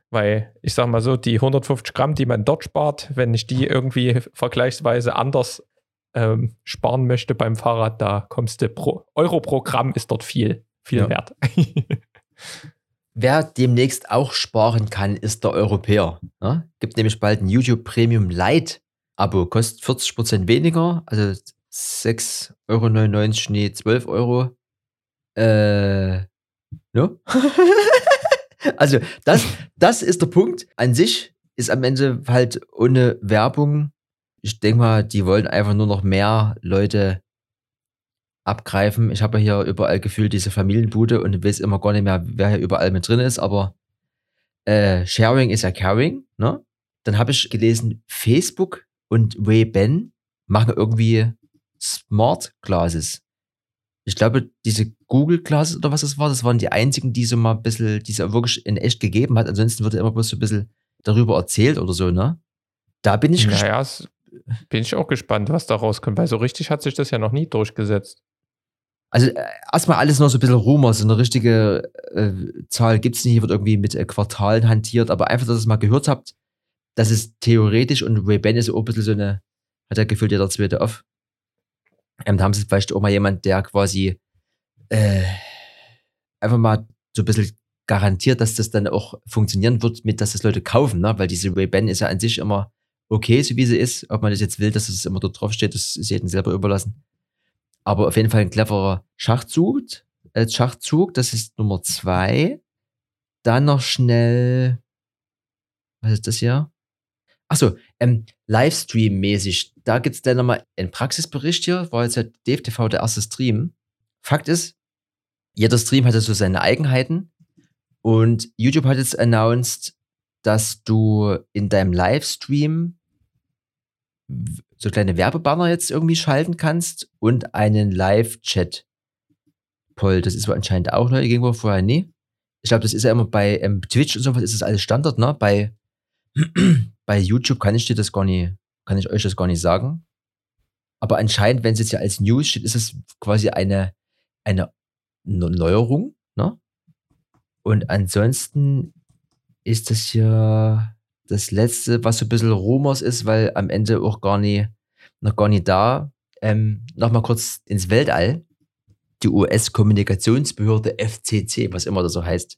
Weil ich sage mal so, die 150 Gramm, die man dort spart, wenn ich die irgendwie vergleichsweise anders ähm, sparen möchte beim Fahrrad, da kommst du pro Euro pro Gramm ist dort viel, viel Ja. wert. [laughs] Wer demnächst auch sparen kann, ist der Europäer. Ja? Gibt nämlich bald ein YouTube Premium Lite Abo, kostet 40% weniger, also 6,99 Euro, nee, 12 Euro. Äh, ne? [laughs] also, das, das ist der Punkt. An sich ist am Ende halt ohne Werbung. Ich denke mal, die wollen einfach nur noch mehr Leute abgreifen. Ich habe ja hier überall gefühlt diese Familienbude und weiß immer gar nicht mehr, wer hier überall mit drin ist, aber äh, Sharing ist ja Caring, ne? Dann habe ich gelesen, Facebook und Ray-Ban machen irgendwie Smart Glasses. Ich glaube, diese Google Glasses oder was das war, das waren die einzigen, die so mal ein bisschen, die es ja wirklich in echt gegeben hat. Ansonsten wird ja immer bloß so ein bisschen darüber erzählt oder so, ne? Da bin ich gespannt. naja, es- bin ich auch gespannt, was da rauskommt, weil so richtig hat sich das ja noch nie durchgesetzt. Also äh, erstmal alles noch so ein bisschen Rumor, so eine richtige äh, Zahl gibt's nicht, hier wird irgendwie mit äh, Quartalen hantiert, aber einfach, dass ihr es mal gehört habt, dass es theoretisch und Ray-Ban ist auch ein bisschen so eine, hat er gefühlt jeder zweite off. Ähm, da haben sie vielleicht auch mal jemand, der quasi äh, einfach mal so ein bisschen garantiert, dass das dann auch funktionieren wird, mit dass das Leute kaufen, ne? weil diese Ray-Ban ist ja an sich immer okay, so wie sie ist. Ob man das jetzt will, dass es immer dort drauf steht, das ist jedem selber überlassen. Aber auf jeden Fall ein cleverer Schachzug. Äh, Schachzug, das ist Nummer zwei. Dann noch schnell. Was ist das hier? Achso, ähm, Livestream-mäßig. Da gibt's dann nochmal einen Praxisbericht hier. War jetzt ja DFTV der erste Stream. Fakt ist, jeder Stream hatte so seine Eigenheiten. Und YouTube hat jetzt announced, dass du in deinem Livestream so kleine Werbebanner jetzt irgendwie schalten kannst und einen Live-Chat. Poll, das ist wohl anscheinend auch neu, wohl vorher nie. Ich glaube, das ist ja immer bei ähm, Twitch und so was ist das alles Standard, ne? Bei, [clears throat] bei YouTube kann ich dir das gar nicht, kann ich euch das gar nicht sagen. Aber anscheinend, wenn es jetzt ja als News steht, ist es quasi eine, eine Ne- Neuerung, ne? Und ansonsten ist das hier das letzte, was so ein bisschen Rumors ist, weil am Ende auch gar nicht, noch gar nicht da. Ähm, Nochmal kurz ins Weltall. Die US-Kommunikationsbehörde FCC, was immer das so heißt,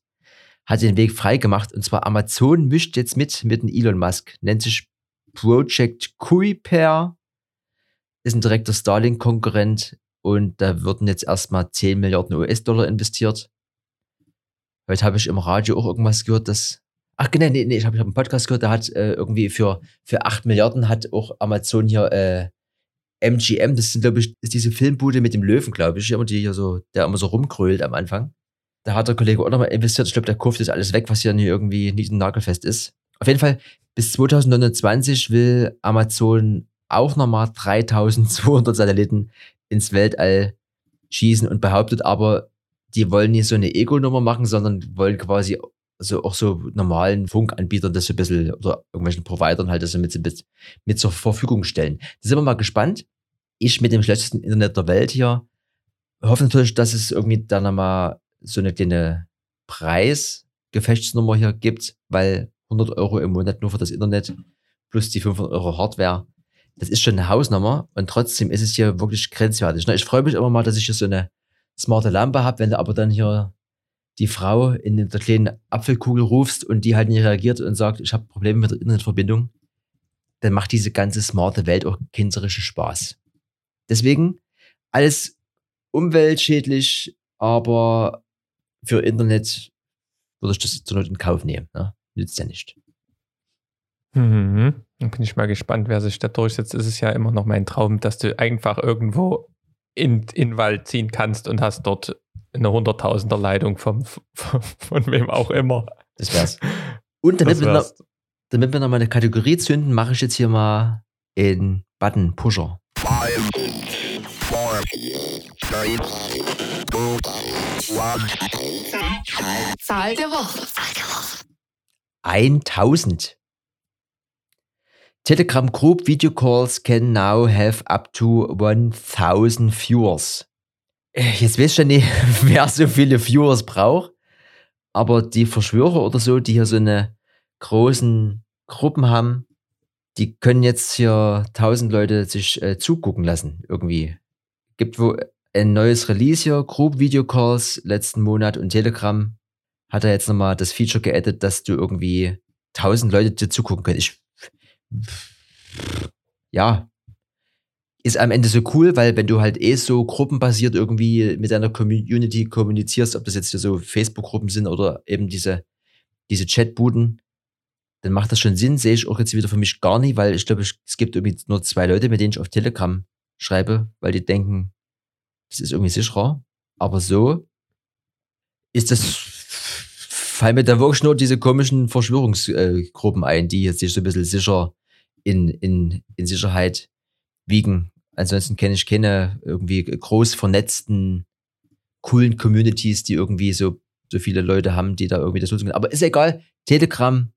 hat den Weg freigemacht. Und zwar Amazon mischt jetzt mit mit dem Elon Musk. Nennt sich Project Kuiper. Ist ein direkter Starlink-Konkurrent. Und da würden jetzt erstmal 10 Milliarden US-Dollar investiert. Heute habe ich im Radio auch irgendwas gehört, dass. Ach genau, nee, nee, ich habe hab einen Podcast gehört, der hat äh, irgendwie für, für 8 Milliarden hat auch Amazon hier äh, MGM, das sind, glaube ich, ist diese Filmbude mit dem Löwen, glaube ich, immer die hier so, der immer so rumkrölt am Anfang. Da hat der Kollege auch nochmal investiert. Ich glaube, der kauft jetzt alles weg, was hier nie irgendwie nicht nagelfest ist. Auf jeden Fall bis 2029 will Amazon auch nochmal 3200 Satelliten ins Weltall schießen und behauptet aber, die wollen nicht so eine Ego-Nummer machen, sondern wollen quasi so auch so normalen Funkanbietern das so ein bisschen oder irgendwelchen Providern halt das so mit, mit, mit zur Verfügung stellen. Da sind wir mal gespannt. Ich mit dem schlechtesten Internet der Welt hier hoffe natürlich, dass es irgendwie dann nochmal so eine kleine Preisgefechtsnummer hier gibt, weil 100 Euro im Monat nur für das Internet plus die 500 Euro Hardware, das ist schon eine Hausnummer und trotzdem ist es hier wirklich grenzwertig. Ich freue mich immer mal, dass ich hier so eine smarte Lampe habe, wenn du aber dann hier die Frau in der kleinen Apfelkugel rufst und die halt nicht reagiert und sagt, ich habe Probleme mit der Internetverbindung, dann macht diese ganze smarte Welt auch kinderischen Spaß. Deswegen alles umweltschädlich, aber für Internet würde ich das zur Not in Kauf nehmen. Ne? Nützt ja nicht. Mhm. Dann bin ich mal gespannt, wer sich da durchsetzt. Es ist ja immer noch mein Traum, dass du einfach irgendwo in, in den Wald ziehen kannst und hast dort eine Hunderttausender Leitung vom, von, von wem auch immer. Das wär's. [laughs] Und damit, wir noch, damit wir noch mal eine Kategorie zünden, mache ich jetzt hier mal in Button Pusher. Five, four, three, two, Zahl der Woche. 1000. Telegram Group Video Calls can now have up to 1000 viewers. Äh, jetzt weiß ich ja nicht, [laughs] wer so viele Viewers braucht, aber die Verschwörer oder so, die hier so eine großen Gruppen haben, die können jetzt hier 1000 Leute sich äh, zugucken lassen, irgendwie. Gibt wo ein neues Release hier, Group Video Calls letzten Monat und Telegram hat er jetzt nochmal das Feature geaddet, dass du irgendwie 1000 Leute dir zugucken können. Ich, ja, ist am Ende so cool, weil wenn du halt eh so gruppenbasiert irgendwie mit deiner Community kommunizierst, ob das jetzt so Facebook-Gruppen sind oder eben diese, diese Chatbuden, dann macht das schon Sinn, sehe ich auch jetzt wieder für mich gar nicht, weil ich glaube, es gibt irgendwie nur zwei Leute, mit denen ich auf Telegram schreibe, weil die denken, das ist irgendwie sicherer. Aber so ist das, fallen mir da wirklich nur diese komischen Verschwörungsgruppen ein, die jetzt sich so ein bisschen sicher in, in, in Sicherheit wiegen. Ansonsten kenne ich keine irgendwie groß vernetzten, coolen Communities, die irgendwie so, so viele Leute haben, die da irgendwie das nutzen können. Aber ist egal. Telegram,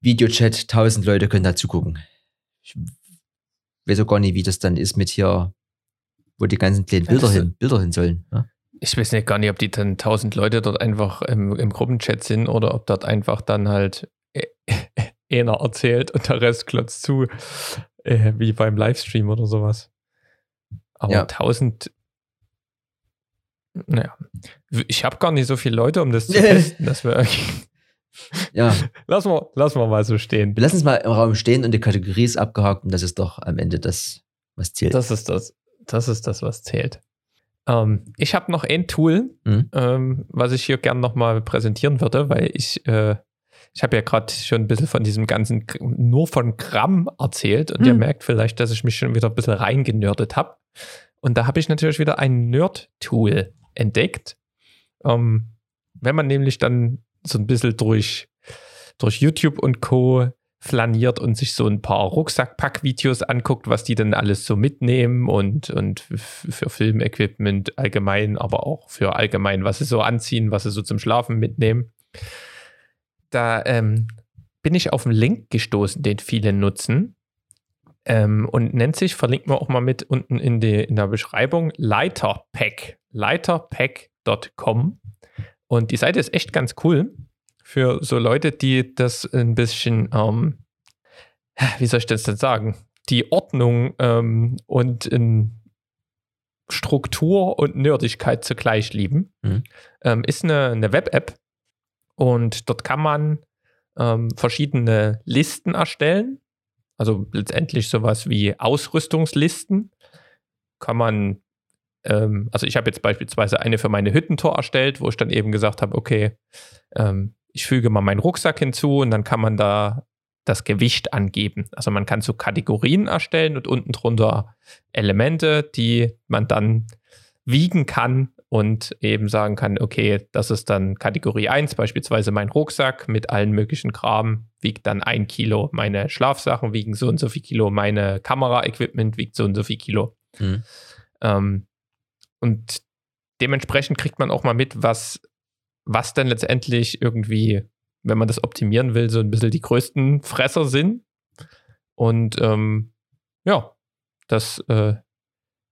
Videochat, 1000 Leute können da zugucken. Ich weiß auch gar nicht, wie das dann ist mit hier, wo die ganzen kleinen Bilder, also, hin, Bilder hin sollen. Ja? Ich weiß nicht gar nicht, ob die dann 1000 Leute dort einfach im, im Gruppenchat sind oder ob dort einfach dann halt [laughs] einer erzählt und der Rest klotzt zu. Äh, wie beim Livestream oder sowas. Aber ja. 1000. Naja, ich habe gar nicht so viele Leute, um das zu [laughs] testen. dass wir [laughs] ja. Lass mal, lass mal mal so stehen. Wir lassen es mal im Raum stehen und die Kategorie ist abgehakt und das ist doch am Ende das, was zählt. Das ist das, das ist das, was zählt. Ähm, ich habe noch ein Tool, mhm. ähm, was ich hier gern nochmal präsentieren würde, weil ich äh, ich habe ja gerade schon ein bisschen von diesem ganzen, nur von Gramm erzählt und hm. ihr merkt vielleicht, dass ich mich schon wieder ein bisschen reingenördet habe. Und da habe ich natürlich wieder ein Nerd-Tool entdeckt. Ähm, wenn man nämlich dann so ein bisschen durch, durch YouTube und Co. flaniert und sich so ein paar Rucksackpack-Videos anguckt, was die dann alles so mitnehmen und, und für Filmequipment allgemein, aber auch für allgemein, was sie so anziehen, was sie so zum Schlafen mitnehmen da ähm, bin ich auf einen Link gestoßen, den viele nutzen. Ähm, und nennt sich, verlinken wir auch mal mit unten in, die, in der Beschreibung, Leiterpack. Leiterpack.com. Und die Seite ist echt ganz cool für so Leute, die das ein bisschen, ähm, wie soll ich das denn sagen, die Ordnung ähm, und Struktur und Nerdigkeit zugleich lieben. Mhm. Ähm, ist eine, eine Web-App, und dort kann man ähm, verschiedene Listen erstellen. Also letztendlich sowas wie Ausrüstungslisten. Kann man, ähm, also ich habe jetzt beispielsweise eine für meine Hüttentor erstellt, wo ich dann eben gesagt habe, okay, ähm, ich füge mal meinen Rucksack hinzu und dann kann man da das Gewicht angeben. Also man kann so Kategorien erstellen und unten drunter Elemente, die man dann wiegen kann und eben sagen kann, okay, das ist dann Kategorie 1, beispielsweise mein Rucksack mit allen möglichen Kram wiegt dann ein Kilo, meine Schlafsachen wiegen so und so viel Kilo, meine Kameraequipment wiegt so und so viel Kilo. Mhm. Ähm, und dementsprechend kriegt man auch mal mit, was, was denn letztendlich irgendwie, wenn man das optimieren will, so ein bisschen die größten Fresser sind. Und ähm, ja, das äh,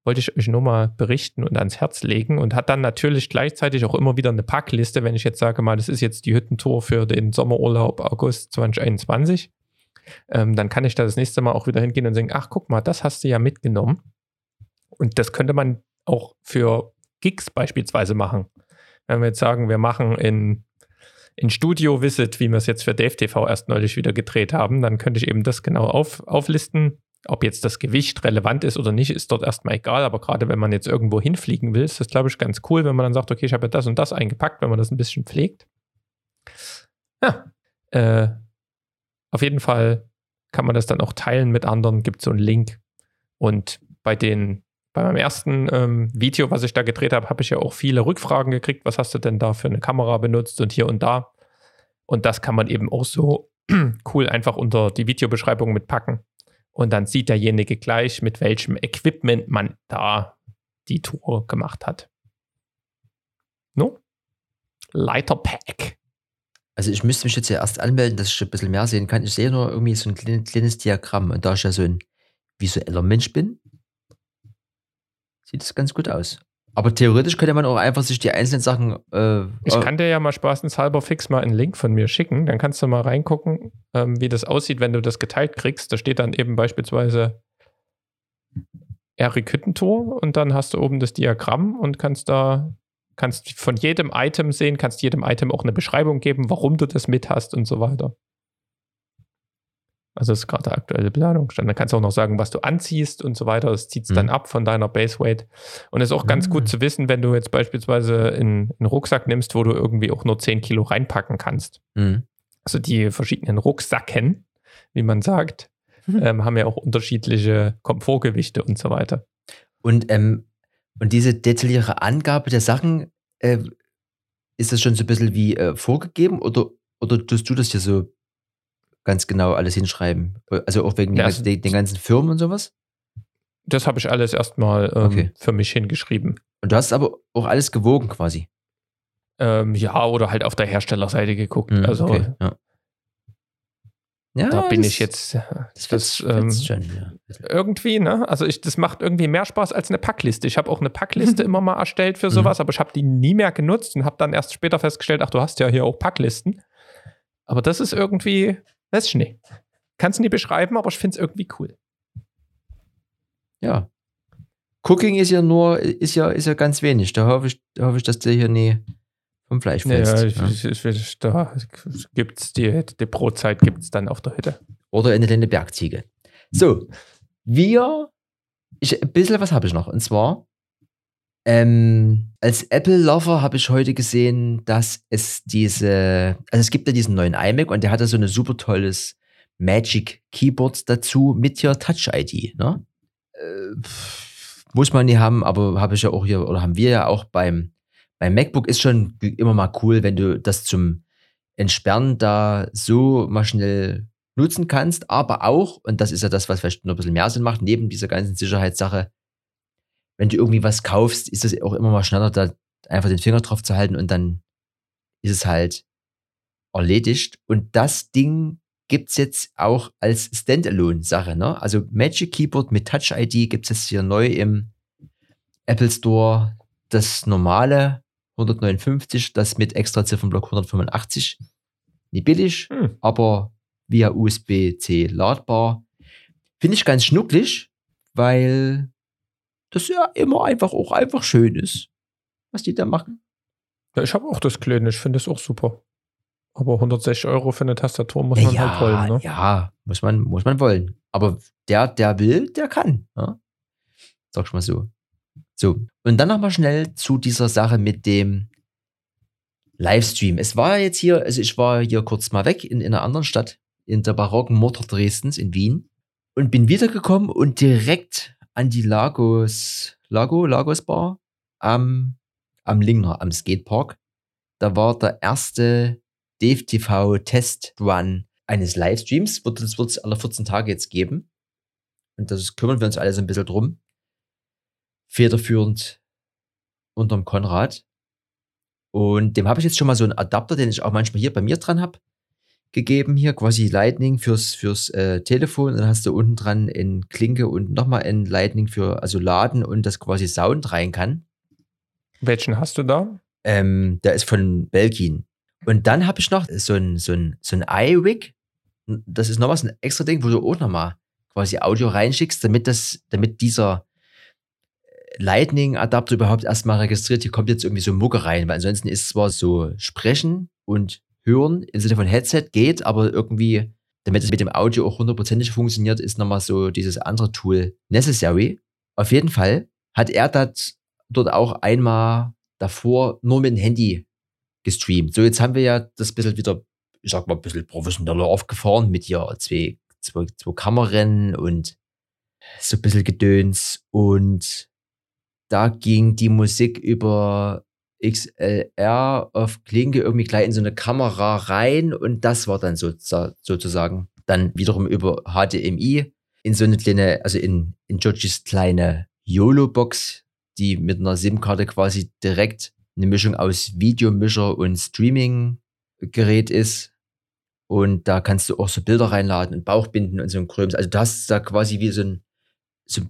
wollte ich euch nur mal berichten und ans Herz legen und hat dann natürlich gleichzeitig auch immer wieder eine Packliste, wenn ich jetzt sage mal, das ist jetzt die Hüttentour für den Sommerurlaub August 2021. Ähm, dann kann ich da das nächste Mal auch wieder hingehen und sagen, ach guck mal, das hast du ja mitgenommen. Und das könnte man auch für Gigs beispielsweise machen. Wenn wir jetzt sagen, wir machen in, in Studio Visit, wie wir es jetzt für Dave TV erst neulich wieder gedreht haben, dann könnte ich eben das genau auf, auflisten. Ob jetzt das Gewicht relevant ist oder nicht, ist dort erstmal egal. Aber gerade wenn man jetzt irgendwo hinfliegen will, ist das, glaube ich, ganz cool, wenn man dann sagt, okay, ich habe ja das und das eingepackt, wenn man das ein bisschen pflegt. Ja, äh, auf jeden Fall kann man das dann auch teilen mit anderen, gibt so einen Link. Und bei den bei meinem ersten ähm, Video, was ich da gedreht habe, habe ich ja auch viele Rückfragen gekriegt. Was hast du denn da für eine Kamera benutzt und hier und da? Und das kann man eben auch so [clears throat] cool einfach unter die Videobeschreibung mitpacken. Und dann sieht derjenige gleich, mit welchem Equipment man da die Tour gemacht hat. No? Leiterpack. Also ich müsste mich jetzt ja erst anmelden, dass ich ein bisschen mehr sehen kann. Ich sehe nur irgendwie so ein kleines, kleines Diagramm und da ich ja so ein visueller Mensch bin, sieht es ganz gut aus. Aber theoretisch könnte man auch einfach sich die einzelnen Sachen. Äh, ich kann dir ja mal spaßenshalber fix mal einen Link von mir schicken. Dann kannst du mal reingucken, ähm, wie das aussieht, wenn du das geteilt kriegst. Da steht dann eben beispielsweise Erik Hüttentor und dann hast du oben das Diagramm und kannst da kannst von jedem Item sehen, kannst jedem Item auch eine Beschreibung geben, warum du das mit hast und so weiter. Also das ist gerade der aktuelle Planungsstand. Dann kannst du auch noch sagen, was du anziehst und so weiter. Das zieht es mhm. dann ab von deiner Base Weight. Und es ist auch ganz mhm. gut zu wissen, wenn du jetzt beispielsweise einen Rucksack nimmst, wo du irgendwie auch nur 10 Kilo reinpacken kannst. Mhm. Also die verschiedenen Rucksacken, wie man sagt, mhm. ähm, haben ja auch unterschiedliche Komfortgewichte und so weiter. Und, ähm, und diese detaillierte Angabe der Sachen, äh, ist das schon so ein bisschen wie äh, vorgegeben oder, oder tust du das hier so ganz genau alles hinschreiben? Also auch wegen ja, den, den, ganzen Firmen und sowas? Das habe ich alles erstmal ähm, okay. für mich hingeschrieben. Und du hast aber auch alles gewogen quasi? Ähm, ja, oder halt auf der Herstellerseite geguckt. Mhm, also okay, ja. Ja, da bin ich jetzt. Das, das ähm, schon, ja. irgendwie, ne? Also ich, das macht irgendwie mehr Spaß als eine Packliste. Ich habe auch eine Packliste [laughs] immer mal erstellt für sowas, mhm. aber ich habe die nie mehr genutzt und habe dann erst später festgestellt, ach, du hast ja hier auch Packlisten. Aber das ist irgendwie, das ist Schnee. Kannst du nie beschreiben, aber ich finde es irgendwie cool. Ja. Cooking ist ja nur, ist ja, ist ja ganz wenig. Da hoffe ich, da hoffe ich dass der hier nie vom Fleisch fällt. Ja, ich, ich, ich, da gibt es die, die Brotzeit gibt es dann auf der Hütte. Oder eine kleine Bergziege. So, wir, ich, ein bisschen was habe ich noch. Und zwar, ähm, als Apple-Lover habe ich heute gesehen, dass es diese, also es gibt ja diesen neuen iMac und der hat ja so ein super tolles Magic Keyboard dazu mit hier Touch-ID. Ne? Äh, muss man nie haben, aber habe ich ja auch hier, oder haben wir ja auch beim, beim MacBook ist schon immer mal cool, wenn du das zum Entsperren da so mal schnell nutzen kannst, aber auch, und das ist ja das, was vielleicht noch ein bisschen mehr Sinn macht, neben dieser ganzen Sicherheitssache, wenn du irgendwie was kaufst, ist es auch immer mal schneller, da einfach den Finger drauf zu halten und dann ist es halt erledigt. Und das Ding gibt es jetzt auch als Standalone-Sache. Ne? Also Magic Keyboard mit Touch ID gibt es jetzt hier neu im Apple Store. Das normale 159, das mit extra Ziffernblock 185. Nicht billig, hm. aber via USB-C ladbar. Finde ich ganz schnucklig, weil das ja immer einfach auch einfach schön ist, was die da machen. Ja, ich habe auch das Kleine, ich finde es auch super. Aber 160 Euro für eine Tastatur muss man ja, halt wollen, ne? Ja, muss man, muss man wollen. Aber der, der will, der kann. Ja? Sag ich mal so. So. Und dann nochmal schnell zu dieser Sache mit dem Livestream. Es war jetzt hier, also ich war hier kurz mal weg in, in einer anderen Stadt, in der barocken Mutter Dresdens in Wien und bin wiedergekommen und direkt an die Lagos, Lago, Lagos Bar am am Lingner, am Skatepark. Da war der erste Dave TV Test Run eines Livestreams. Das wird es alle 14 Tage jetzt geben. Und das kümmern wir uns alle so ein bisschen drum. Federführend unterm Konrad. Und dem habe ich jetzt schon mal so einen Adapter, den ich auch manchmal hier bei mir dran habe, gegeben. Hier quasi Lightning fürs, fürs äh, Telefon. dann hast du unten dran in Klinke und nochmal ein Lightning für also Laden und das quasi Sound rein kann. Welchen hast du da? Ähm, der ist von Belkin. Und dann habe ich noch so ein, so ein, so ein iWig. Das ist noch was, ein extra Ding, wo du auch nochmal quasi Audio reinschickst, damit das, damit dieser Lightning-Adapter überhaupt erstmal registriert, hier kommt jetzt irgendwie so Mucke rein, weil ansonsten ist zwar so Sprechen und Hören im Sinne von Headset geht, aber irgendwie, damit es mit dem Audio auch hundertprozentig funktioniert, ist nochmal so dieses andere Tool necessary. Auf jeden Fall hat er das dort auch einmal davor nur mit dem Handy gestreamt. So, jetzt haben wir ja das bisschen wieder, ich sag mal, ein bisschen professioneller aufgefahren mit hier zwei, zwei, zwei Kameran und so ein bisschen Gedöns und da ging die Musik über XLR auf Klinke irgendwie gleich in so eine Kamera rein und das war dann so, sozusagen dann wiederum über HDMI in so eine kleine, also in, in Georgies kleine YOLO-Box, die mit einer SIM-Karte quasi direkt eine Mischung aus Videomischer und Streaming-Gerät ist. Und da kannst du auch so Bilder reinladen und Bauchbinden und so ein Kröms. Also du hast da quasi wie so ein, so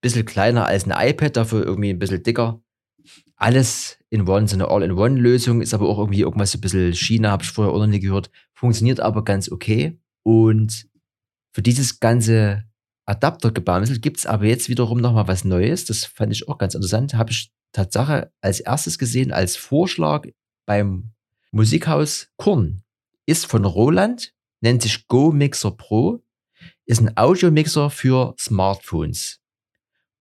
bisschen kleiner als ein iPad, dafür irgendwie ein bisschen dicker. Alles in One, so eine All-in-One-Lösung, ist aber auch irgendwie irgendwas so ein bisschen China, habe ich vorher auch noch nie gehört. Funktioniert aber ganz okay. Und für dieses ganze Adaptergebamsel gibt es aber jetzt wiederum nochmal was Neues. Das fand ich auch ganz interessant. Habe ich Tatsache als erstes gesehen, als Vorschlag beim Musikhaus Korn. Ist von Roland, nennt sich Go Mixer Pro, ist ein Audio-Mixer für Smartphones.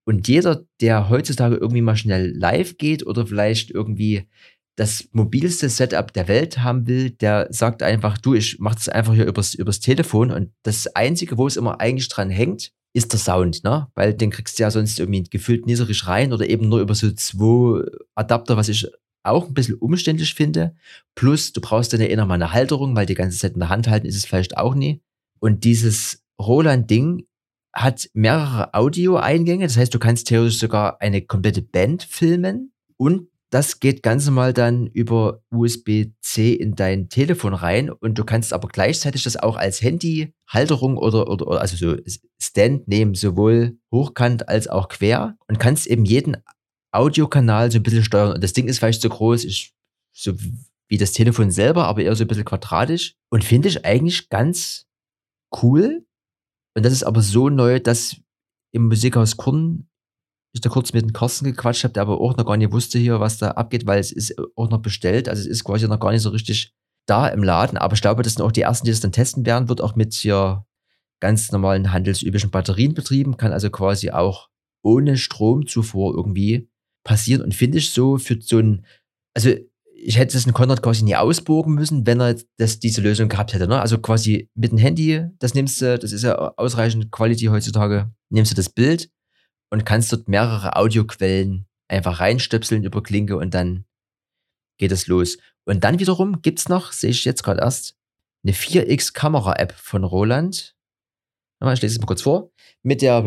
Und jeder, der heutzutage irgendwie mal schnell live geht oder vielleicht irgendwie das mobilste Setup der Welt haben will, der sagt einfach, du, ich mach das einfach hier übers, übers Telefon und das Einzige, wo es immer eigentlich dran hängt, ist der Sound, ne? Weil den kriegst du ja sonst irgendwie gefüllt niedrig rein oder eben nur über so zwei Adapter, was ich auch ein bisschen umständlich finde. Plus, du brauchst dann ja eh nochmal eine Halterung, weil die ganze Zeit in der Hand halten ist es vielleicht auch nie. Und dieses Roland-Ding hat mehrere Audio-Eingänge. Das heißt, du kannst theoretisch sogar eine komplette Band filmen und das geht ganz normal dann über USB-C in dein Telefon rein und du kannst aber gleichzeitig das auch als Handy-Halterung oder, oder, oder also so Stand nehmen, sowohl hochkant als auch quer und kannst eben jeden Audiokanal so ein bisschen steuern. Und das Ding ist vielleicht so groß, ist so wie das Telefon selber, aber eher so ein bisschen quadratisch und finde ich eigentlich ganz cool und das ist aber so neu, dass im Musikhaus Kurn ich da kurz mit dem Carsten gequatscht habe, der aber auch noch gar nicht wusste hier, was da abgeht, weil es ist auch noch bestellt. Also es ist quasi noch gar nicht so richtig da im Laden. Aber ich glaube, das sind auch die ersten, die das dann testen werden. Wird auch mit hier ganz normalen handelsüblichen Batterien betrieben, kann also quasi auch ohne Stromzufuhr irgendwie passieren. Und finde ich so für so ein, also ich hätte es in Konrad quasi nie ausbogen müssen, wenn er das, diese Lösung gehabt hätte. Ne? Also quasi mit dem Handy, das nimmst du, das ist ja ausreichend Quality heutzutage, nimmst du das Bild und kannst dort mehrere Audioquellen einfach reinstöpseln über Klinke und dann geht es los. Und dann wiederum gibt es noch, sehe ich jetzt gerade erst, eine 4X-Kamera-App von Roland. Ich lese es mal kurz vor. Mit der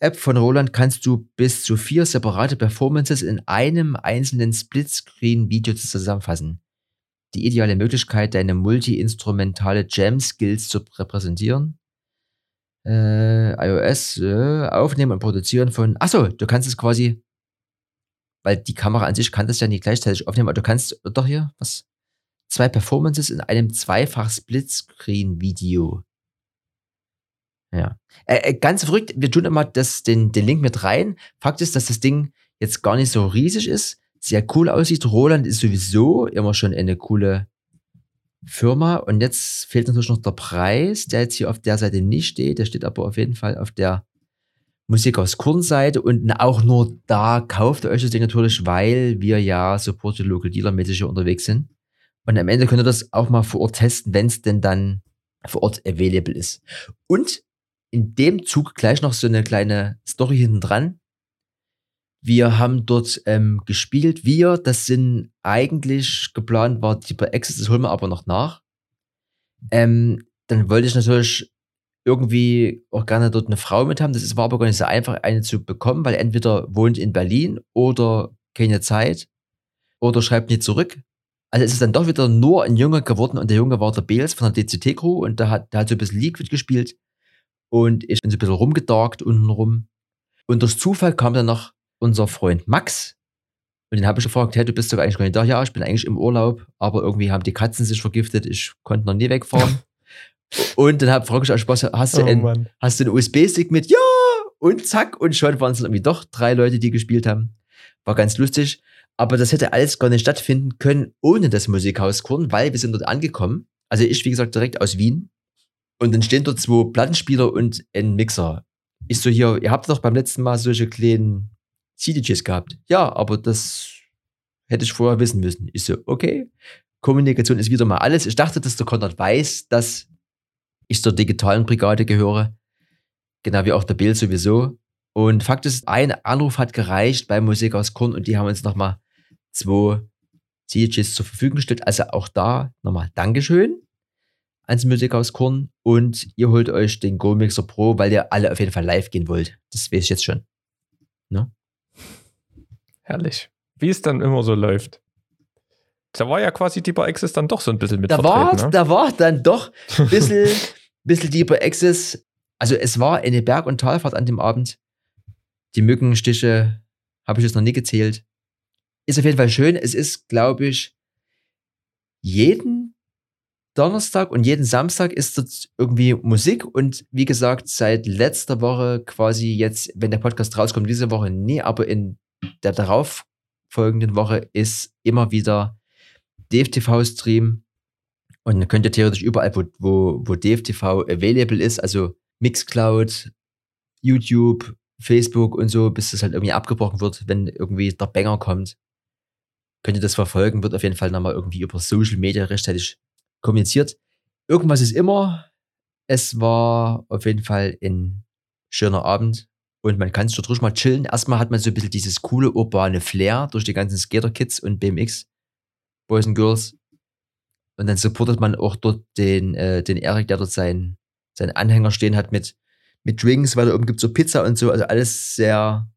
App von Roland kannst du bis zu vier separate Performances in einem einzelnen Splitscreen-Video zusammenfassen. Die ideale Möglichkeit, deine multi-instrumentale Jam-Skills zu repräsentieren. Äh, iOS äh, aufnehmen und produzieren von. Achso, du kannst es quasi, weil die Kamera an sich kann das ja nicht gleichzeitig aufnehmen, aber du kannst doch hier was zwei Performances in einem zweifach Splitscreen-Video ja. Äh, äh, ganz verrückt, wir tun immer das, den, den Link mit rein. Fakt ist, dass das Ding jetzt gar nicht so riesig ist, sehr cool aussieht. Roland ist sowieso immer schon eine coole Firma. Und jetzt fehlt natürlich noch der Preis, der jetzt hier auf der Seite nicht steht. Der steht aber auf jeden Fall auf der Musik aus Kurn-Seite. Und auch nur da kauft ihr euch das Ding natürlich, weil wir ja Support Local Dealer mäßig unterwegs sind. Und am Ende könnt ihr das auch mal vor Ort testen, wenn es denn dann vor Ort available ist. Und in dem Zug gleich noch so eine kleine Story hinten dran. Wir haben dort ähm, gespielt. Wir, das sind eigentlich geplant, war die bei Access, das holen wir aber noch nach. Ähm, dann wollte ich natürlich irgendwie auch gerne dort eine Frau mit haben. Das war aber gar nicht so einfach, eine zu bekommen, weil entweder wohnt in Berlin oder keine Zeit oder schreibt nicht zurück. Also es ist dann doch wieder nur ein Junge geworden und der Junge war der Beels von der DCT-Crew und der hat, der hat so ein bisschen Liquid gespielt und ich bin so ein bisschen rumgedarkt untenrum. Und durch Zufall kam dann noch unser Freund Max und den habe ich gefragt, hey, du bist doch eigentlich gar nicht da. Ja, ich bin eigentlich im Urlaub, aber irgendwie haben die Katzen sich vergiftet, ich konnte noch nie wegfahren. [laughs] und dann habe frage ich aus Spaß, hast du, Oh ein, Mann. hast du einen USB-Stick mit? Ja! Und zack, und schon waren es irgendwie doch drei Leute, die gespielt haben. War ganz lustig. Aber das hätte alles gar nicht stattfinden können ohne das Musikhaus Korn, weil wir sind dort angekommen. Also ich, wie gesagt, direkt aus Wien. Und dann stehen dort zwei Plattenspieler und ein Mixer. Ich so hier, ihr habt doch beim letzten Mal solche kleinen CDJs gehabt. Ja, aber das hätte ich vorher wissen müssen. Ich so, okay. Kommunikation ist wieder mal alles. Ich dachte, dass der Konrad weiß, dass ich zur digitalen Brigade gehöre. Genau wie auch der Bill sowieso. Und Fakt ist, ein Anruf hat gereicht bei Musik aus Korn und die haben uns nochmal zwei CDJs zur Verfügung gestellt. Also auch da nochmal Dankeschön ans Musik aus Korn und ihr holt euch den Go Mixer Pro, weil ihr alle auf jeden Fall live gehen wollt. Das weiß ich jetzt schon. Herrlich. Wie es dann immer so läuft. Da war ja quasi Deeper Access dann doch so ein bisschen mit Da war, ne? da war dann doch [laughs] ein bisschen, bisschen Deeper Access. Also es war eine Berg- und Talfahrt an dem Abend. Die Mückenstiche habe ich jetzt noch nie gezählt. Ist auf jeden Fall schön. Es ist, glaube ich, jeden Donnerstag und jeden Samstag ist dort irgendwie Musik und wie gesagt, seit letzter Woche quasi jetzt, wenn der Podcast rauskommt, diese Woche nie, aber in der darauf folgenden Woche ist immer wieder DFTV-Stream und dann könnt ihr theoretisch überall, wo, wo, wo DFTV available ist, also Mixcloud, YouTube, Facebook und so, bis das halt irgendwie abgebrochen wird, wenn irgendwie der Banger kommt, könnt ihr das verfolgen, wird auf jeden Fall nochmal irgendwie über Social Media rechtzeitig kommuniziert. Irgendwas ist immer. Es war auf jeden Fall ein schöner Abend und man kann sich dort ruhig mal chillen. Erstmal hat man so ein bisschen dieses coole urbane Flair durch die ganzen Skater-Kids und BMX, Boys and Girls. Und dann supportet man auch dort den, äh, den Erik, der dort seinen, seinen Anhänger stehen hat mit, mit Drinks, weil da oben gibt so Pizza und so. Also alles sehr,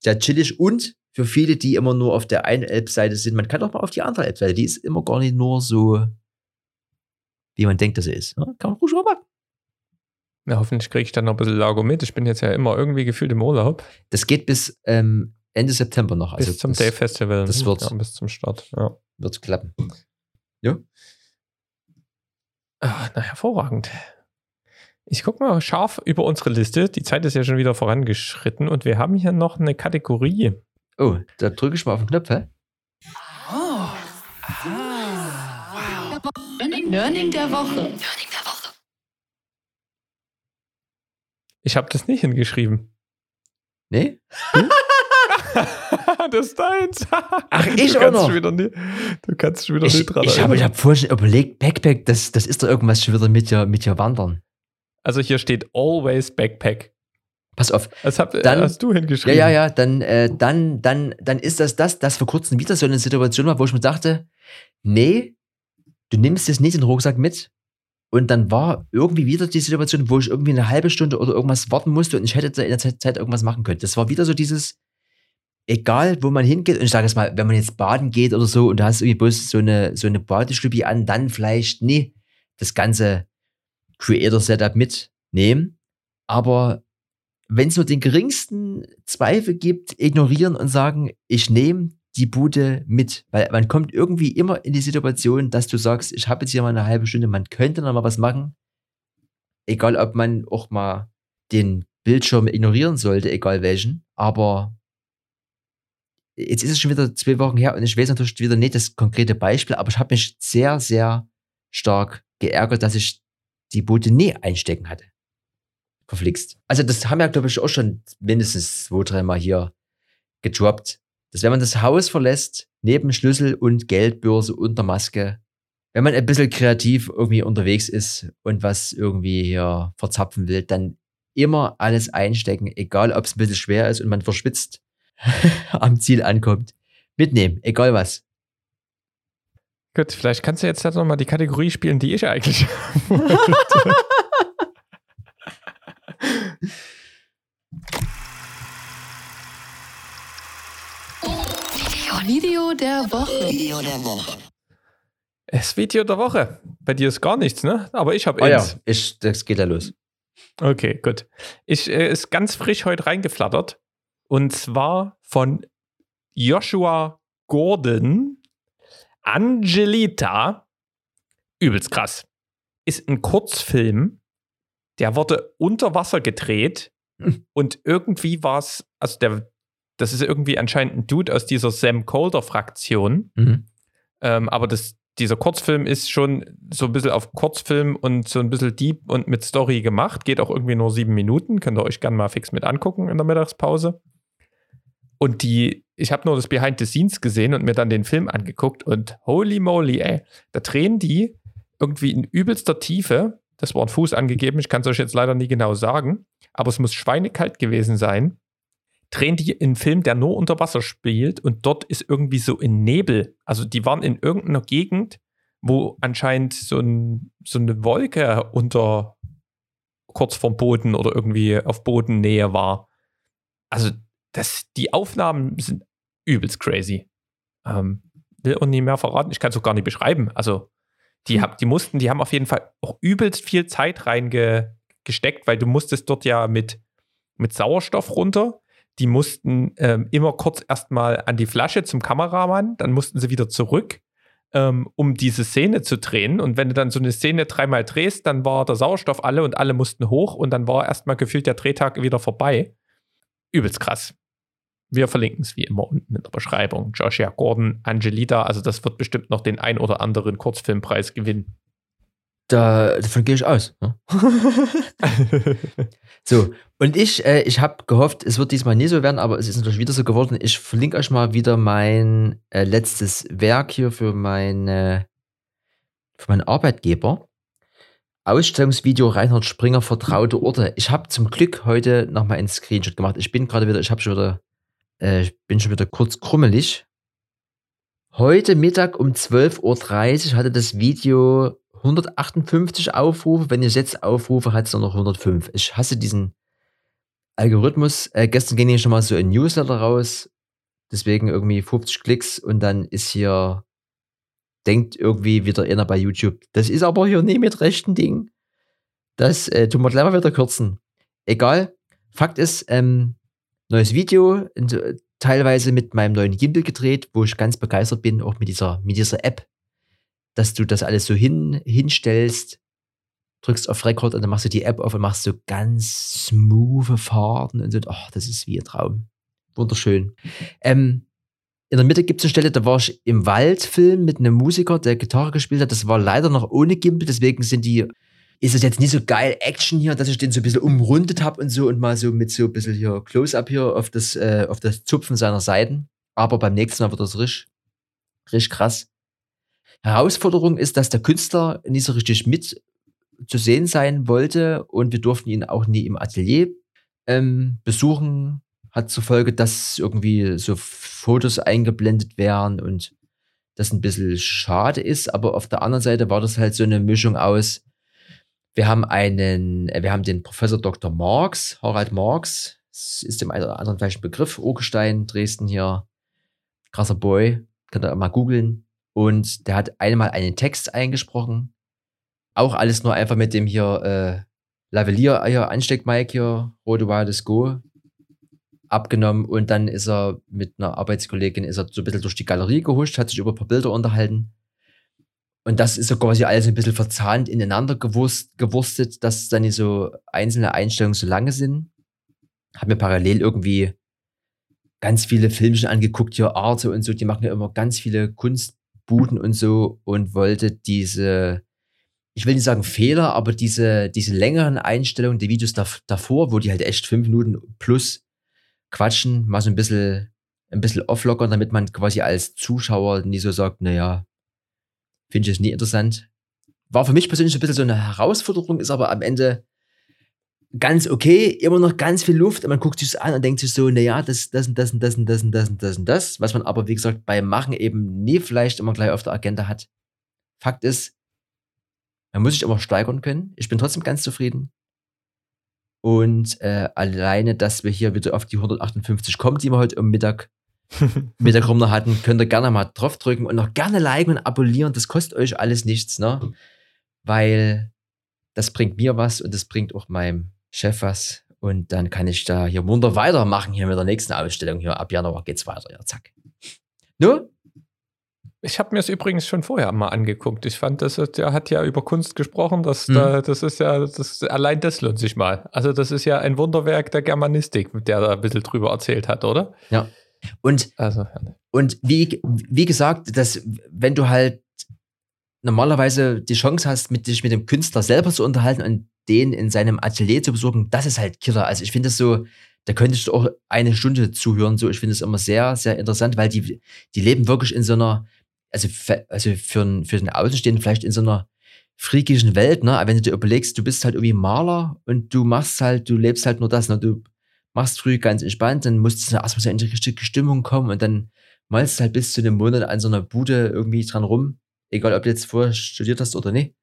sehr chillig und für viele, die immer nur auf der einen Elbseite sind, man kann auch mal auf die andere Elbseite. Die ist immer gar nicht nur so, wie man denkt, dass sie ist. Ja, kann man ruhig mal machen. Ja, hoffentlich kriege ich dann noch ein bisschen Lago mit. Ich bin jetzt ja immer irgendwie gefühlt im Urlaub. Das geht bis ähm, Ende September noch. Also bis zum das Day Festival. das wird- Ja, bis zum Start. Ja. wird klappen. Ah, na, hervorragend. Ich gucke mal scharf über unsere Liste. Die Zeit ist ja schon wieder vorangeschritten und wir haben hier noch eine Kategorie. Oh, da drücke ich mal auf den Knopf, hä? Learning der Woche. Learning der Woche. Ich habe das nicht hingeschrieben. Nee? [laughs] das ist deins. Ach, ich du auch noch. Wieder nie, du kannst schon wieder Ich, nicht dran ich habe hab vorhin schon überlegt, Backpack, das, das ist doch irgendwas schon wieder mit dir, mit dir wandern. Also hier steht Always Backpack. Pass auf. Das hab, Dann- hast du Ja, hingeschrieben. ja, ja, dann, äh, dann, dann, dann ist das das, das vor kurzem wieder so eine Situation war, wo ich mir dachte, nee, du nimmst jetzt nicht den Rucksack mit. Und dann war irgendwie wieder die Situation, wo ich irgendwie eine halbe Stunde oder irgendwas warten musste und ich hätte in der Zeit, irgendwas machen können. Das war wieder so dieses, egal wo man hingeht, und ich sage jetzt mal, wenn man jetzt baden geht oder so und du hast irgendwie bloß so eine, so eine Badeschlüppi an, dann vielleicht, nee, das ganze Creator-Setup mitnehmen. Aber wenn es nur den geringsten Zweifel gibt, ignorieren und sagen, ich nehme die Bude mit. Weil man kommt irgendwie immer in die Situation, dass du sagst, ich habe jetzt hier mal eine halbe Stunde, man könnte noch mal was machen. Egal, ob man auch mal den Bildschirm ignorieren sollte, egal welchen. Aber jetzt ist es schon wieder zwei Wochen her und ich weiß natürlich wieder nicht das konkrete Beispiel, aber ich habe mich sehr, sehr stark geärgert, dass ich die Boote nie einstecken hatte. Verflixt. Also das haben wir, glaube ich, auch schon mindestens zwei, dreimal hier gedroppt. Dass wenn man das Haus verlässt, neben Schlüssel und Geldbörse und der Maske, wenn man ein bisschen kreativ irgendwie unterwegs ist und was irgendwie hier verzapfen will, dann immer alles einstecken, egal ob es ein bisschen schwer ist und man verschwitzt. [laughs] am Ziel ankommt. Mitnehmen, egal was. Gut, vielleicht kannst du jetzt halt nochmal die Kategorie spielen, die ich eigentlich [laughs] wollte. Video der Woche. Das Video der Woche. Bei dir ist gar nichts, ne? Aber ich habe Oh ja, eins. ich, das geht ja los. Okay, gut. Ich äh, ist ganz frisch heute reingeflattert. Und zwar von Joshua Gordon. Angelita. Übelst krass. Ist ein Kurzfilm, der wurde unter Wasser gedreht. Hm. Und irgendwie war es, also der, das ist irgendwie anscheinend ein Dude aus dieser Sam Colder-Fraktion. Mhm. Ähm, aber das, dieser Kurzfilm ist schon so ein bisschen auf Kurzfilm und so ein bisschen deep und mit Story gemacht. Geht auch irgendwie nur sieben Minuten. Könnt ihr euch gerne mal fix mit angucken in der Mittagspause. Und die, ich habe nur das Behind the Scenes gesehen und mir dann den Film angeguckt und holy moly, ey, da drehen die irgendwie in übelster Tiefe. Das war ein Fuß angegeben, ich kann es euch jetzt leider nie genau sagen, aber es muss schweinekalt gewesen sein. Drehen die einen Film, der nur unter Wasser spielt und dort ist irgendwie so ein Nebel. Also die waren in irgendeiner Gegend, wo anscheinend so, ein, so eine Wolke unter kurz vorm Boden oder irgendwie auf Bodennähe war. Also das, die Aufnahmen sind übelst crazy. Ähm, will auch nie mehr verraten. Ich kann es auch gar nicht beschreiben. Also die, hab, die mussten, die haben auf jeden Fall auch übelst viel Zeit reingesteckt, weil du musstest dort ja mit, mit Sauerstoff runter. Die mussten ähm, immer kurz erstmal an die Flasche zum Kameramann, dann mussten sie wieder zurück, ähm, um diese Szene zu drehen. Und wenn du dann so eine Szene dreimal drehst, dann war der Sauerstoff alle und alle mussten hoch und dann war erstmal gefühlt der Drehtag wieder vorbei. Übelst krass. Wir verlinken es wie immer unten in der Beschreibung. Joshua Gordon, Angelita, also das wird bestimmt noch den ein oder anderen Kurzfilmpreis gewinnen. Da, davon gehe ich aus. Ne? [laughs] So, und ich, äh, ich habe gehofft, es wird diesmal nie so werden, aber es ist natürlich wieder so geworden. Ich verlinke euch mal wieder mein äh, letztes Werk hier für meine für meinen Arbeitgeber. Ausstellungsvideo Reinhard Springer Vertraute Orte. Ich habe zum Glück heute nochmal einen Screenshot gemacht. Ich bin gerade wieder, ich habe schon wieder, äh, ich bin schon wieder kurz krummelig. Heute Mittag um 12.30 Uhr hatte das Video 158 Aufrufe. Wenn es jetzt aufrufe, hat es nur noch 105. Ich hasse diesen Algorithmus. Äh, gestern ging hier schon mal so ein Newsletter raus. Deswegen irgendwie 50 Klicks und dann ist hier, denkt irgendwie wieder einer bei YouTube. Das ist aber hier nie mit rechten Ding. Das äh, tun wir gleich mal wieder kürzen. Egal. Fakt ist, ähm, neues Video, äh, teilweise mit meinem neuen Gimbal gedreht, wo ich ganz begeistert bin, auch mit dieser, mit dieser App dass du das alles so hin, hinstellst, drückst auf Record und dann machst du die App auf und machst so ganz smooth Fahrten und so. Ach, das ist wie ein Traum. Wunderschön. Ähm, in der Mitte gibt es eine Stelle, da war ich im Waldfilm mit einem Musiker, der Gitarre gespielt hat. Das war leider noch ohne Gimbal, deswegen sind die, ist es jetzt nicht so geil Action hier, dass ich den so ein bisschen umrundet habe und so und mal so mit so ein bisschen hier Close-Up hier auf das, äh, auf das Zupfen seiner Seiten. Aber beim nächsten Mal wird das richtig, richtig krass. Herausforderung ist, dass der Künstler nicht so richtig mit zu sehen sein wollte und wir durften ihn auch nie im Atelier ähm, besuchen. Hat zur Folge, dass irgendwie so Fotos eingeblendet werden und das ein bisschen schade ist, aber auf der anderen Seite war das halt so eine Mischung aus, wir haben einen, äh, wir haben den Professor Dr. Marx, Harald Marx, ist dem einen oder anderen vielleicht ein Begriff, Urgestein, Dresden hier, krasser Boy, könnt ihr mal googeln. Und der hat einmal einen Text eingesprochen. Auch alles nur einfach mit dem hier äh, Lavalier, hier Ansteckmike hier, Rote Wildes Go abgenommen. Und dann ist er mit einer Arbeitskollegin ist er so ein bisschen durch die Galerie gehuscht, hat sich über ein paar Bilder unterhalten. Und das ist so quasi alles ein bisschen verzahnt ineinander gewurst, gewurstet, dass dann so einzelne Einstellungen so lange sind. Hab mir parallel irgendwie ganz viele Filmchen angeguckt, hier Arte und so, die machen ja immer ganz viele Kunstbuden und so und wollte diese, ich will nicht sagen Fehler, aber diese, diese längeren Einstellungen, die Videos da, davor, wo die halt echt fünf Minuten plus quatschen, mal so ein bisschen, ein bisschen offlockern, damit man quasi als Zuschauer nie so sagt, naja, finde ich es nie interessant. War für mich persönlich ein bisschen so eine Herausforderung, ist aber am Ende ganz okay, immer noch ganz viel Luft. Und man guckt sich das an und denkt sich so, naja, das, das und das und das und das und das und das und das, was man aber, wie gesagt, beim Machen eben nie vielleicht immer gleich auf der Agenda hat. Fakt ist, man muss sich immer steigern können. Ich bin trotzdem ganz zufrieden. Und äh, alleine, dass wir hier wieder auf die 158 kommen, die wir heute um Mittag, [laughs] Mittag rum noch hatten, könnt ihr gerne mal draufdrücken und noch gerne liken und abonnieren. Das kostet euch alles nichts, ne? Weil das bringt mir was und das bringt auch meinem Chef was. Und dann kann ich da hier munter weitermachen hier mit der nächsten Ausstellung. Hier ab Januar geht's weiter. Ja, zack. Nur? Ich habe mir es übrigens schon vorher mal angeguckt. Ich fand, das der hat ja über Kunst gesprochen. Das, Hm. da, das ist ja, das, allein das lohnt sich mal. Also, das ist ja ein Wunderwerk der Germanistik, mit der er ein bisschen drüber erzählt hat, oder? Und Also, Und wie, wie gesagt, dass, wenn du halt normalerweise die Chance hast, mit, dich mit dem Künstler selber zu unterhalten und den in seinem Atelier zu besuchen, das ist halt Killer. Also ich finde es so, da könntest du auch eine Stunde zuhören. So, ich finde es immer sehr, sehr interessant, weil die, die leben wirklich in so einer, also, für- also für, für den Außenstehenden vielleicht in so einer freakischen Welt, ne? Aber wenn du dir überlegst, du bist halt irgendwie Maler und du machst halt, du lebst halt nur das, ne? Du machst früh ganz entspannt, dann musst du erstmal so in die richtige Stimmung kommen und dann malst du halt bis zu einem Monat an so einer Bude irgendwie dran rum, egal ob du jetzt vorher studiert hast oder nicht.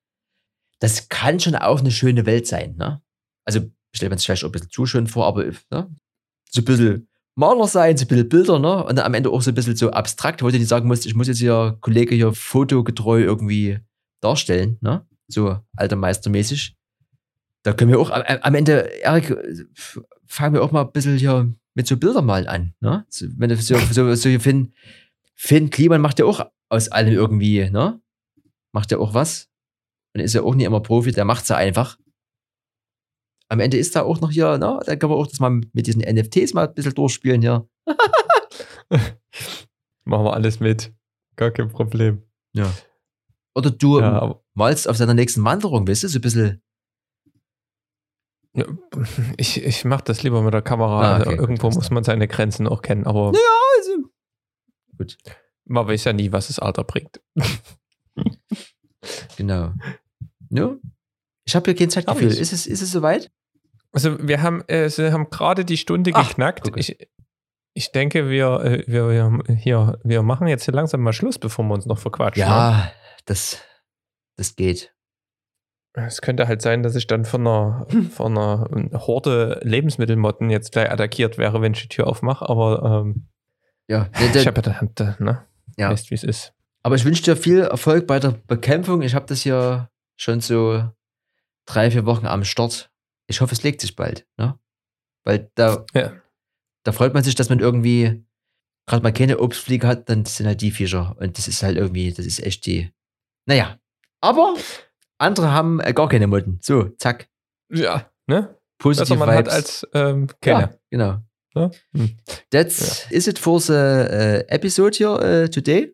Das kann schon auch eine schöne Welt sein, ne? Also stellt man sich vielleicht auch ein bisschen zu schön vor, aber ne? so ein bisschen Maler sein, so ein bisschen Bilder, ne? Und dann am Ende auch so ein bisschen so abstrakt, wo du nicht sagen musst, ich muss jetzt hier Kollege hier fotogetreu irgendwie darstellen, ne? So alter Meistermäßig. Da können wir auch am, am Ende, Erik, fangen wir auch mal ein bisschen hier mit so Bildern mal an, ne? So, wenn du so, so, so hier Finn, Finn Kliman macht ja auch aus allem irgendwie, ne? Macht ja auch was. Und ist ja auch nicht immer Profi, der macht's ja einfach. Am Ende ist da auch noch hier, ne? Da kann man auch das mal mit diesen NFTs mal ein bisschen durchspielen hier. [laughs] machen wir alles mit. Gar kein Problem. Ja. Oder du Ja, malst auf deiner nächsten Wanderung, weißt du, so ein bisschen. ja, [laughs] ich, ich mache das lieber mit der Kamera. Ah, okay, also gut, irgendwo alles muss man seine Grenzen auch kennen, aber Also, gut, man weiß ja nie, was das Alter bringt. genau. [laughs] Ja. Ich habe hier kein Zeitgefühl. Ich. Ist es, ist es soweit? Also wir haben, äh, sie haben gerade die Stunde Ach, geknackt. Ich, ich denke, wir, äh, wir, wir, hier, wir machen jetzt hier langsam mal Schluss, bevor wir uns noch verquatschen. ne? Ja, das, das geht. Es könnte halt sein, dass ich dann von einer, von einer Horde Lebensmittelmotten jetzt gleich attackiert wäre, wenn ich die Tür aufmache, aber ähm, Ja, der, ich der, habe ja der Hand, ne? Ja. Weißt, wie es ist. aber ich wünsche dir viel Erfolg bei der Bekämpfung. Ich habe das hier schon so drei, vier Wochen am Start. Ich hoffe, es legt sich bald. Ne? Weil da, Ja. da freut man sich, dass man irgendwie gerade mal keine Obstfliege hat, dann sind halt die Viecher. Und das ist halt irgendwie, das ist echt die. Naja. Aber andere haben äh, gar keine Motten. So, zack. Ja, ne? Positive Besser man hat Vibes. als ähm, keine. Ja, genau. Ne? Hm. That's is it for the uh, episode here uh, today.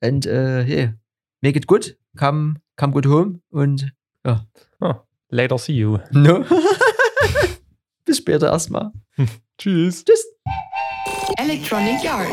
And uh, yeah, make it good. Come, come good home. Und Oh, later see you. [laughs] no. Bis später erstmal. [laughs] Tschüss. Tschüss. Electronic Yard.